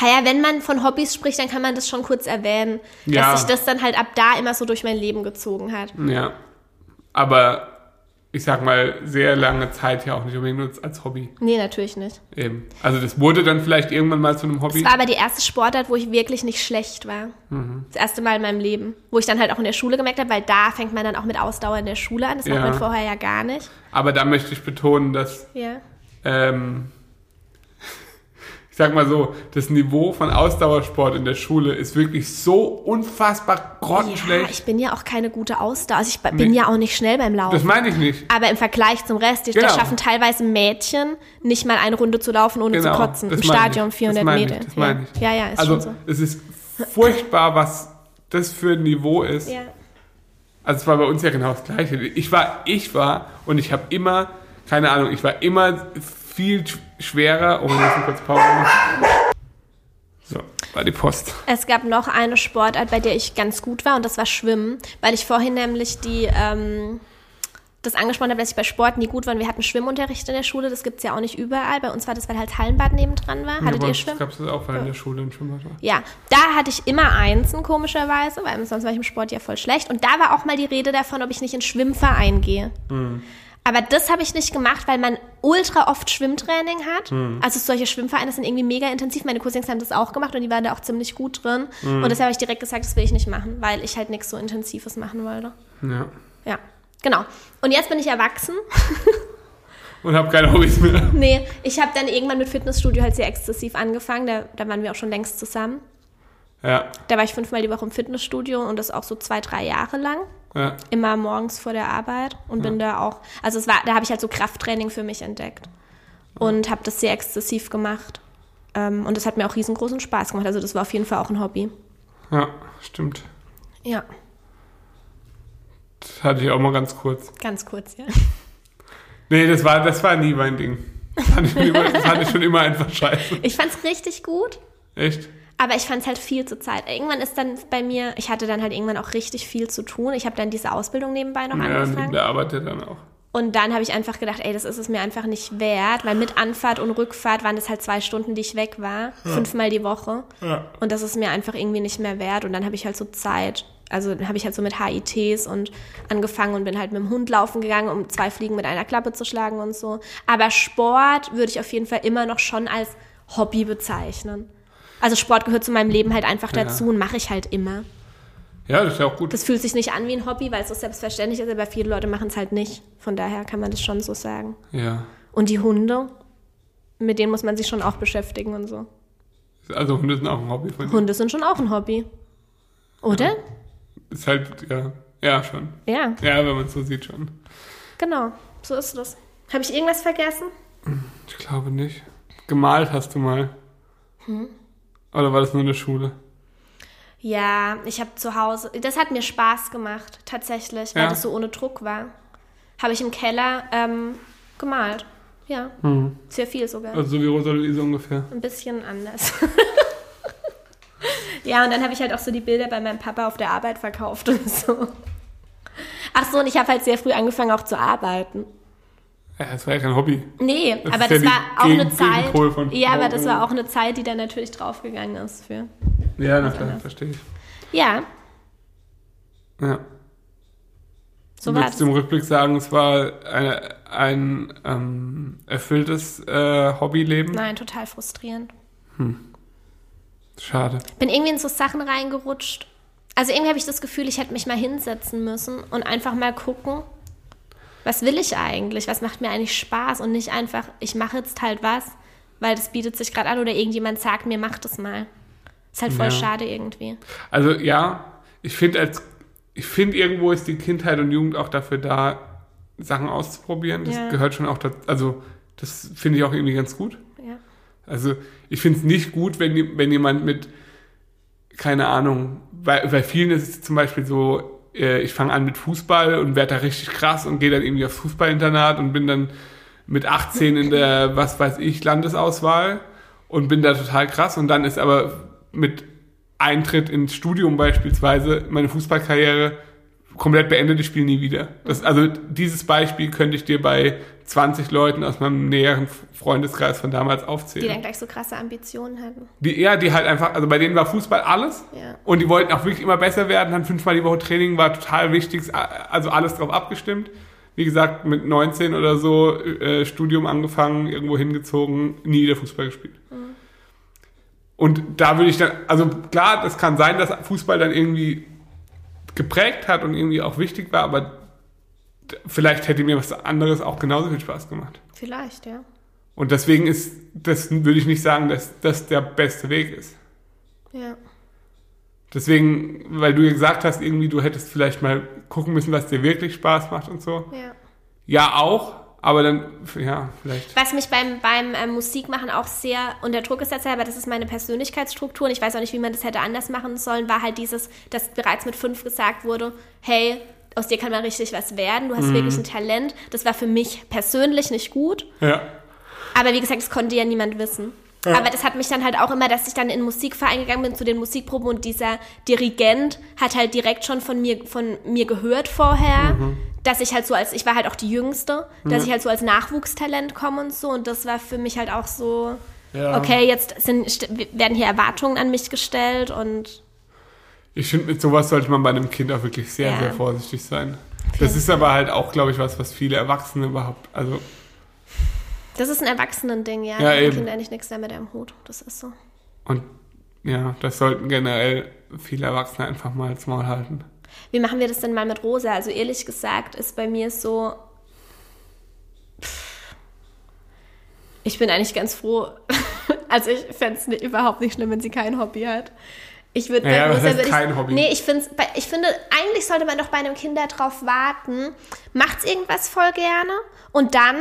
Ha ja, wenn man von Hobbys spricht, dann kann man das schon kurz erwähnen, Ja. dass sich das dann halt ab da immer so durch mein Leben gezogen hat. Ja. Aber ich sag mal, sehr lange Zeit ja auch nicht unbedingt als Hobby. Nee, natürlich nicht. Eben. Also das wurde dann vielleicht irgendwann mal zu einem Hobby. Das war aber die erste Sportart, wo ich wirklich nicht schlecht war. Mhm. Das erste Mal in meinem Leben. Wo ich dann halt auch in der Schule gemerkt habe, weil da fängt man dann auch mit Ausdauer in der Schule an. Das macht Ja. man vorher ja gar nicht. Aber da möchte ich betonen, dass Ja. ähm, sag mal so, das Niveau von Ausdauersport in der Schule ist wirklich so unfassbar Ja, grottenschlecht. ich bin ja auch keine gute Ausdauer. Also ich bin Nee. ja auch nicht schnell beim Laufen. das meine ich nicht. Aber im Vergleich zum Rest, die, Genau. da schaffen teilweise Mädchen nicht mal eine Runde zu laufen, ohne Genau, zu kotzen. das Im Stadion ich, 400 das meine ich, Meter. das meine ich. Ja, ja, ist also schon so. es ist furchtbar, was das für ein Niveau ist. Ja. Also es war bei uns ja genau das Gleiche. Ich war, ich war und ich habe immer, keine Ahnung, ich war immer viel sch- schwerer. Oh, wir müssen kurz Pause machen. So, war die Post. Es gab noch eine Sportart, bei der ich ganz gut war, und das war Schwimmen, weil ich vorhin nämlich die, ähm, das angesprochen habe, dass ich bei Sport nie gut war. Und wir hatten Schwimmunterricht in der Schule, das gibt's ja auch nicht überall. Bei uns war das, weil halt Hallenbad nebendran war. Hattet ihr Schwimmen? Gab es auch, weil in der Schule ein Schwimmbad war. Ja, da hatte ich immer Einsen, komischerweise, weil sonst war ich im Sport ja voll schlecht. Und da war auch mal die Rede davon, ob ich nicht in Schwimmverein gehe. Aber das habe ich nicht gemacht, weil man ultra oft Schwimmtraining hat. Also solche Schwimmvereine sind irgendwie mega intensiv. Meine Cousins haben das auch gemacht und die waren da auch ziemlich gut drin. Und deshalb habe ich direkt gesagt, das will ich nicht machen, weil ich halt nichts so Intensives machen wollte. Ja. Ja, genau. Und jetzt bin ich erwachsen. <laughs> Und habe keine Hobbys mehr. Nee, ich habe dann irgendwann mit Fitnessstudio halt sehr exzessiv angefangen. Da, da waren wir auch schon längst zusammen. Ja, Da war ich fünfmal die Woche im Fitnessstudio und das auch so zwei, drei Jahre lang. Ja. Immer morgens vor der Arbeit und bin da auch, also es war, da habe ich halt so Krafttraining für mich entdeckt und habe das sehr exzessiv gemacht. Ähm, und das hat mir auch riesengroßen Spaß gemacht. Also das war auf jeden Fall auch ein Hobby. Ja, stimmt. Ja, Das hatte ich auch mal ganz kurz. ganz kurz, ja. Nee, das war, das war nie mein Ding. Das fand ich, schon <laughs> immer, das fand ich schon immer einfach scheiße. Ich fand's richtig gut, Echt? Aber ich fand's halt viel zu Zeit. Irgendwann ist dann bei mir, ich hatte dann halt irgendwann auch richtig viel zu tun. Ich habe dann diese Ausbildung nebenbei noch Ja, angefangen. ja dann auch. Und dann habe ich einfach gedacht, ey, das ist es mir einfach nicht wert, weil mit Anfahrt und Rückfahrt waren das halt zwei Stunden, die ich weg war, fünfmal die Woche. Ja. Und das ist mir einfach irgendwie nicht mehr wert. Und dann habe ich halt so Zeit. Also dann habe ich halt so mit HITs und angefangen und bin halt mit dem Hund laufen gegangen, um zwei Fliegen mit einer Klappe zu schlagen und so. Aber Sport würde ich auf jeden Fall immer noch schon als Hobby bezeichnen. Also Sport gehört zu meinem Leben halt einfach Ja. dazu und mache ich halt immer. Ja, das ist ja auch gut. Das fühlt sich nicht an wie ein Hobby, weil es so selbstverständlich ist, aber viele Leute machen es halt nicht. Von daher kann man das schon so sagen. Ja. Und die Hunde, mit denen muss man sich schon auch beschäftigen und so. Also Hunde sind auch ein Hobby von dir. Hunde sind schon auch ein Hobby. Oder? Ist halt, ja. Ja, schon. Ja, Ja, wenn man es so sieht schon. genau. So ist das. Habe ich irgendwas vergessen? Ich glaube nicht. Gemalt hast du mal. Hm? Oder war das nur in der Schule? Ja, ich habe zu Hause, das hat mir Spaß gemacht, tatsächlich, weil Ja. das so ohne Druck war. Habe ich im Keller ähm, gemalt. Ja, sehr viel sogar. Also so wie Rosa Luise ungefähr. Ein bisschen anders. <laughs> ja, und dann habe ich halt auch so die Bilder bei meinem Papa auf der Arbeit verkauft <laughs> und so. Ach so, und ich habe halt sehr früh angefangen auch zu arbeiten. Ja, das war ja kein Hobby. Nee, Das aber ja das die war auch eine Gegen- Zeit. Gegenpol von Ja, aber das war auch eine Zeit, die dann natürlich draufgegangen ist für. Ja, na klar, verstehe ich. Ja, Ja. so du würdest das. im Rückblick sagen, es war eine, ein ähm, erfülltes äh, Hobbyleben? Nein, total frustrierend. Schade. Bin irgendwie in so Sachen reingerutscht. Also irgendwie habe ich das Gefühl, ich hätte mich mal hinsetzen müssen und einfach mal gucken, was will ich eigentlich? Was macht mir eigentlich Spaß? Und nicht einfach, ich mache jetzt halt was, weil das bietet sich gerade an oder irgendjemand sagt mir, mach das mal. Ist halt voll Ja. schade irgendwie. Also ja, ich finde als ich finde irgendwo ist die Kindheit und Jugend auch dafür da, Sachen auszuprobieren. Das Ja. gehört schon auch dazu. Also das finde ich auch irgendwie ganz gut. Ja. Also ich finde es nicht gut, wenn, wenn jemand mit, keine Ahnung, bei, bei vielen ist es zum Beispiel so, äh, ich fange an mit Fußball und werde da richtig krass und gehe dann irgendwie aufs Fußballinternat und bin dann mit 18 in der, was weiß ich, Landesauswahl und bin da total krass. Und dann ist aber mit Eintritt ins Studium beispielsweise meine Fußballkarriere komplett beendet, ich spiele nie wieder. Das, also dieses Beispiel könnte ich dir bei 20 Leuten aus meinem näheren Freundeskreis von damals aufzählen. Die dann gleich so krasse Ambitionen hatten. Die, ja, die halt einfach, also bei denen war Fußball alles. Ja. Und die wollten auch wirklich immer besser werden, dann fünfmal die Woche Training war total wichtig, also alles drauf abgestimmt. wie gesagt, mit 19 oder so äh, Studium angefangen, irgendwo hingezogen, nie wieder Fußball gespielt. Und da würde ich dann, also klar, das kann sein, dass Fußball dann irgendwie geprägt hat und irgendwie auch wichtig war, aber vielleicht hätte mir was anderes auch genauso viel Spaß gemacht. Vielleicht, ja. Und deswegen ist, das würde ich nicht sagen, dass das der beste Weg ist. Ja. Deswegen, weil du ja gesagt hast, irgendwie, du hättest vielleicht mal gucken müssen, was dir wirklich Spaß macht und so. ja. Ja, auch, aber dann, ja, vielleicht. Was mich beim, beim ähm, Musikmachen auch sehr unter Druck gesetzt hat, aber das ist meine Persönlichkeitsstruktur und ich weiß auch nicht, wie man das hätte anders machen sollen, war halt dieses, dass bereits mit fünf gesagt wurde, hey, aus dir kann mal richtig was werden, du hast Mhm. wirklich ein Talent. Das war für mich persönlich nicht gut, Ja. aber wie gesagt, das konnte ja niemand wissen. Ja. Aber das hat mich dann halt auch immer, dass ich dann in den Musikverein gegangen bin zu den Musikproben und dieser Dirigent hat halt direkt schon von mir, von mir gehört vorher, Mhm. Dass ich halt so als, ich war halt auch die Jüngste, dass ich halt so als Nachwuchstalent komme und so und das war für mich halt auch so, Ja. okay, jetzt sind, werden hier Erwartungen an mich gestellt und Ich finde, mit sowas sollte man bei einem Kind auch wirklich sehr, Ja. sehr vorsichtig sein. Das ist aber halt auch, glaube ich, was, was viele Erwachsene überhaupt, also, das ist ein Erwachsenending, ja. Ja, eben. Kinder eigentlich nichts mehr mit am Hut, das ist so. und ja, das sollten generell viele Erwachsene einfach mal ins Maul halten. Wie machen wir das denn mal mit Rosa? Also ehrlich gesagt ist bei mir so. Ich bin eigentlich ganz froh. <laughs> Also ich fände es überhaupt nicht schlimm, wenn sie kein Hobby hat. Ich würde bei was Rosa heißt ich, kein Hobby? Nee, ich, ich finde, eigentlich sollte man doch bei einem Kind darauf warten, macht's irgendwas voll gerne und dann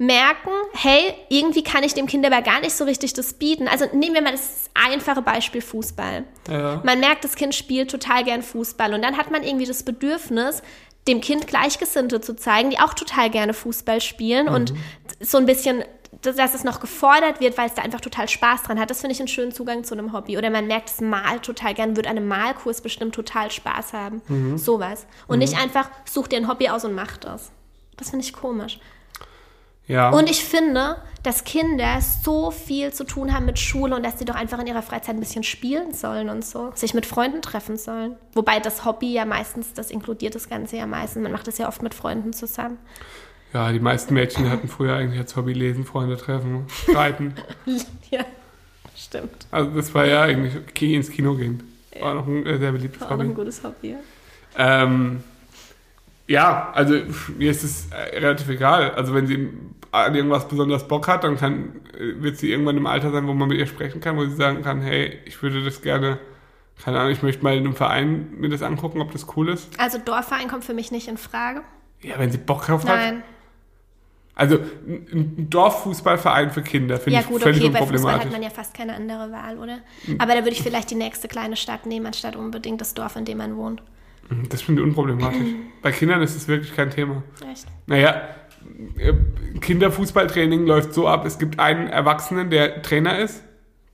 merken, hey, irgendwie kann ich dem Kind aber gar nicht so richtig das bieten. Also nehmen wir mal das einfache Beispiel Fußball. Ja. Man merkt, das Kind spielt total gern Fußball und dann hat man irgendwie das Bedürfnis, dem Kind Gleichgesinnte zu zeigen, die auch total gerne Fußball spielen und so ein bisschen, dass es noch gefordert wird, weil es da einfach total Spaß dran hat. Das finde ich einen schönen Zugang zu einem Hobby. Oder man merkt, es malt total gern, wird an einem Malkurs bestimmt total Spaß haben. Sowas. Und nicht einfach, such dir ein Hobby aus und mach das. Das finde ich komisch. Ja. Und ich finde, dass Kinder so viel zu tun haben mit Schule und dass sie doch einfach in ihrer Freizeit ein bisschen spielen sollen und so, sich mit Freunden treffen sollen. Wobei das Hobby ja meistens, das inkludiert das Ganze ja meistens. Man macht das ja oft mit Freunden zusammen. ja, die meisten Mädchen hatten früher eigentlich als Hobby Lesen, Freunde treffen, reiten. <laughs> Ja, stimmt. Also das war ja eigentlich ins Kino gehen. War noch ein äh, sehr beliebtes War auch noch Hobby. ein gutes Hobby. Ja. Ähm, ja, also mir ist es äh, relativ egal. Also wenn sie an irgendwas besonders Bock hat, dann kann, äh, wird sie irgendwann im Alter sein, wo man mit ihr sprechen kann, wo sie sagen kann, hey, ich würde das gerne, keine Ahnung, ich möchte mal in einem Verein mir das angucken, ob das cool ist. Also Dorfverein kommt für mich nicht in Frage. Ja, wenn sie Bock drauf hat. Nein. Also ein ein Dorffußballverein für Kinder finde Ja ich gut, völlig okay, bei Fußball unproblematisch. hat man ja fast keine andere Wahl, oder? Aber da würde ich vielleicht die nächste kleine Stadt nehmen, anstatt unbedingt das Dorf, in dem man wohnt. Das finde ich unproblematisch. <clears throat> Bei Kindern ist es wirklich kein Thema. Echt? Naja, Kinderfußballtraining läuft so ab, es gibt einen Erwachsenen, der Trainer ist,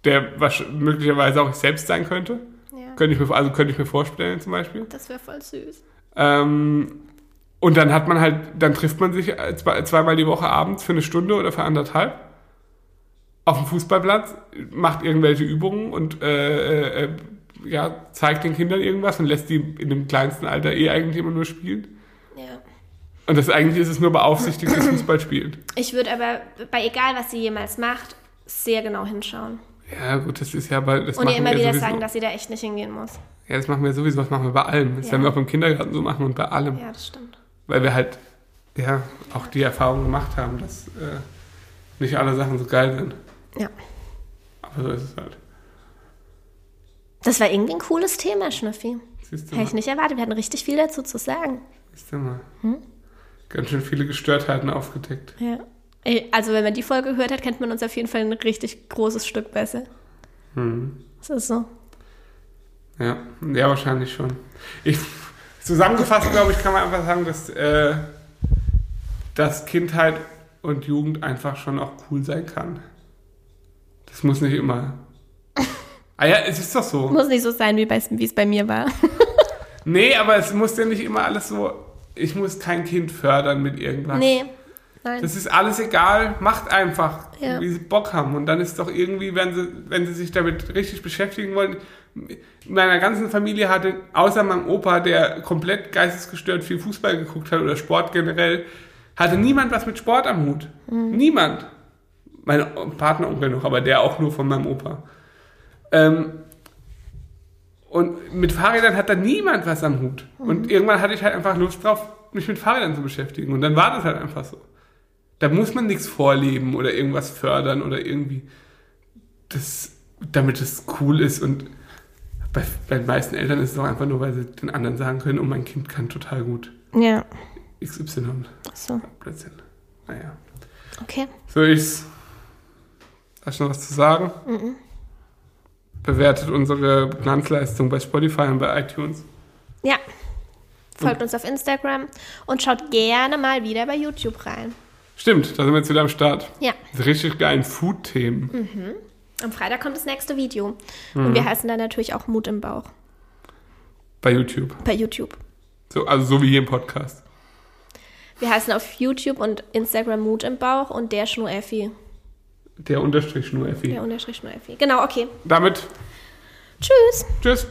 der möglicherweise auch ich selbst sein könnte. Ja. Könnte ich mir, also könnte ich mir vorstellen zum Beispiel. Das wäre voll süß. Ähm, und dann hat man halt, dann trifft man sich äh, zwei, zweimal die Woche abends für eine Stunde oder für anderthalb auf dem Fußballplatz, macht irgendwelche Übungen und äh, äh, ja, zeigt den Kindern irgendwas und lässt die in dem kleinsten Alter eh eigentlich immer nur spielen. Und das eigentlich ist es nur beaufsichtigtes Fußballspielen. Ich würde aber bei egal, was sie jemals macht, sehr genau hinschauen. Ja, gut, das ist ja bei. Das Und ihr immer wieder sowieso. sagen, dass sie da echt nicht hingehen muss. Ja, das machen wir sowieso, das machen wir bei allem. Das Ja. werden wir auch im Kindergarten so machen und bei allem. Ja, das stimmt. Weil wir halt, ja, auch die Erfahrung gemacht haben, dass äh, nicht alle Sachen so geil sind. Ja. Aber so ist es halt. Das war irgendwie ein cooles Thema, Schnüffi. Siehst du Hätte ich nicht erwartet. Wir hatten richtig viel dazu zu sagen. Siehst du mal. Hm? Ganz schön viele Gestörtheiten aufgedeckt. Ja. Also, wenn man die Folge gehört hat, kennt man uns auf jeden Fall ein richtig großes Stück besser. Hm. Das ist so. Ja, ja, wahrscheinlich schon. Ich, zusammengefasst, glaube ich, kann man einfach sagen, dass, äh, dass Kindheit und Jugend einfach schon auch cool sein kann. Das muss nicht immer. <laughs> Ah ja, es ist doch so. Muss nicht so sein, wie bei- wie es bei mir war. Nee, aber es muss ja nicht immer alles so. Ich muss kein Kind fördern mit irgendwas. Nee, Nein. Das ist alles egal, macht einfach, Ja. wie sie Bock haben. Und dann ist doch irgendwie, wenn sie, wenn sie sich damit richtig beschäftigen wollen. In meiner ganzen Familie hatte, außer meinem Opa, der komplett geistesgestört viel Fußball geguckt hat oder Sport generell, hatte niemand was mit Sport am Hut. Niemand. Mein Partneronkel noch, aber der auch nur von meinem Opa. Ähm, und mit Fahrrädern hat da niemand was am Hut. Und irgendwann hatte ich halt einfach Lust drauf, mich mit Fahrrädern zu beschäftigen. Und dann war das halt einfach so. Da muss man nichts vorleben oder irgendwas fördern oder irgendwie das, damit es cool ist. Und bei, bei den meisten Eltern ist es auch einfach nur, weil sie den anderen sagen können, oh, mein Kind kann total gut Ja. XY. So, Blödsinn. Naja. okay. So ich's. Hast du noch was zu sagen? Bewertet unsere Glanzleistung bei Spotify und bei iTunes. Ja. Folgt uns auf Instagram und schaut gerne mal wieder bei YouTube rein. Stimmt, da sind wir jetzt wieder am Start. Ja. Richtig geilen Food-Themen. Am Freitag kommt das nächste Video. Und wir heißen dann natürlich auch Mut im Bauch Bei YouTube. bei YouTube. So, also so wie hier im Podcast. Wir heißen auf YouTube und Instagram Mut im Bauch und der Schnur Effi. Der Unterstrich nur Effi. Der Unterstrich Schnur Effi. Genau, okay. Damit, Tschüss. tschüss.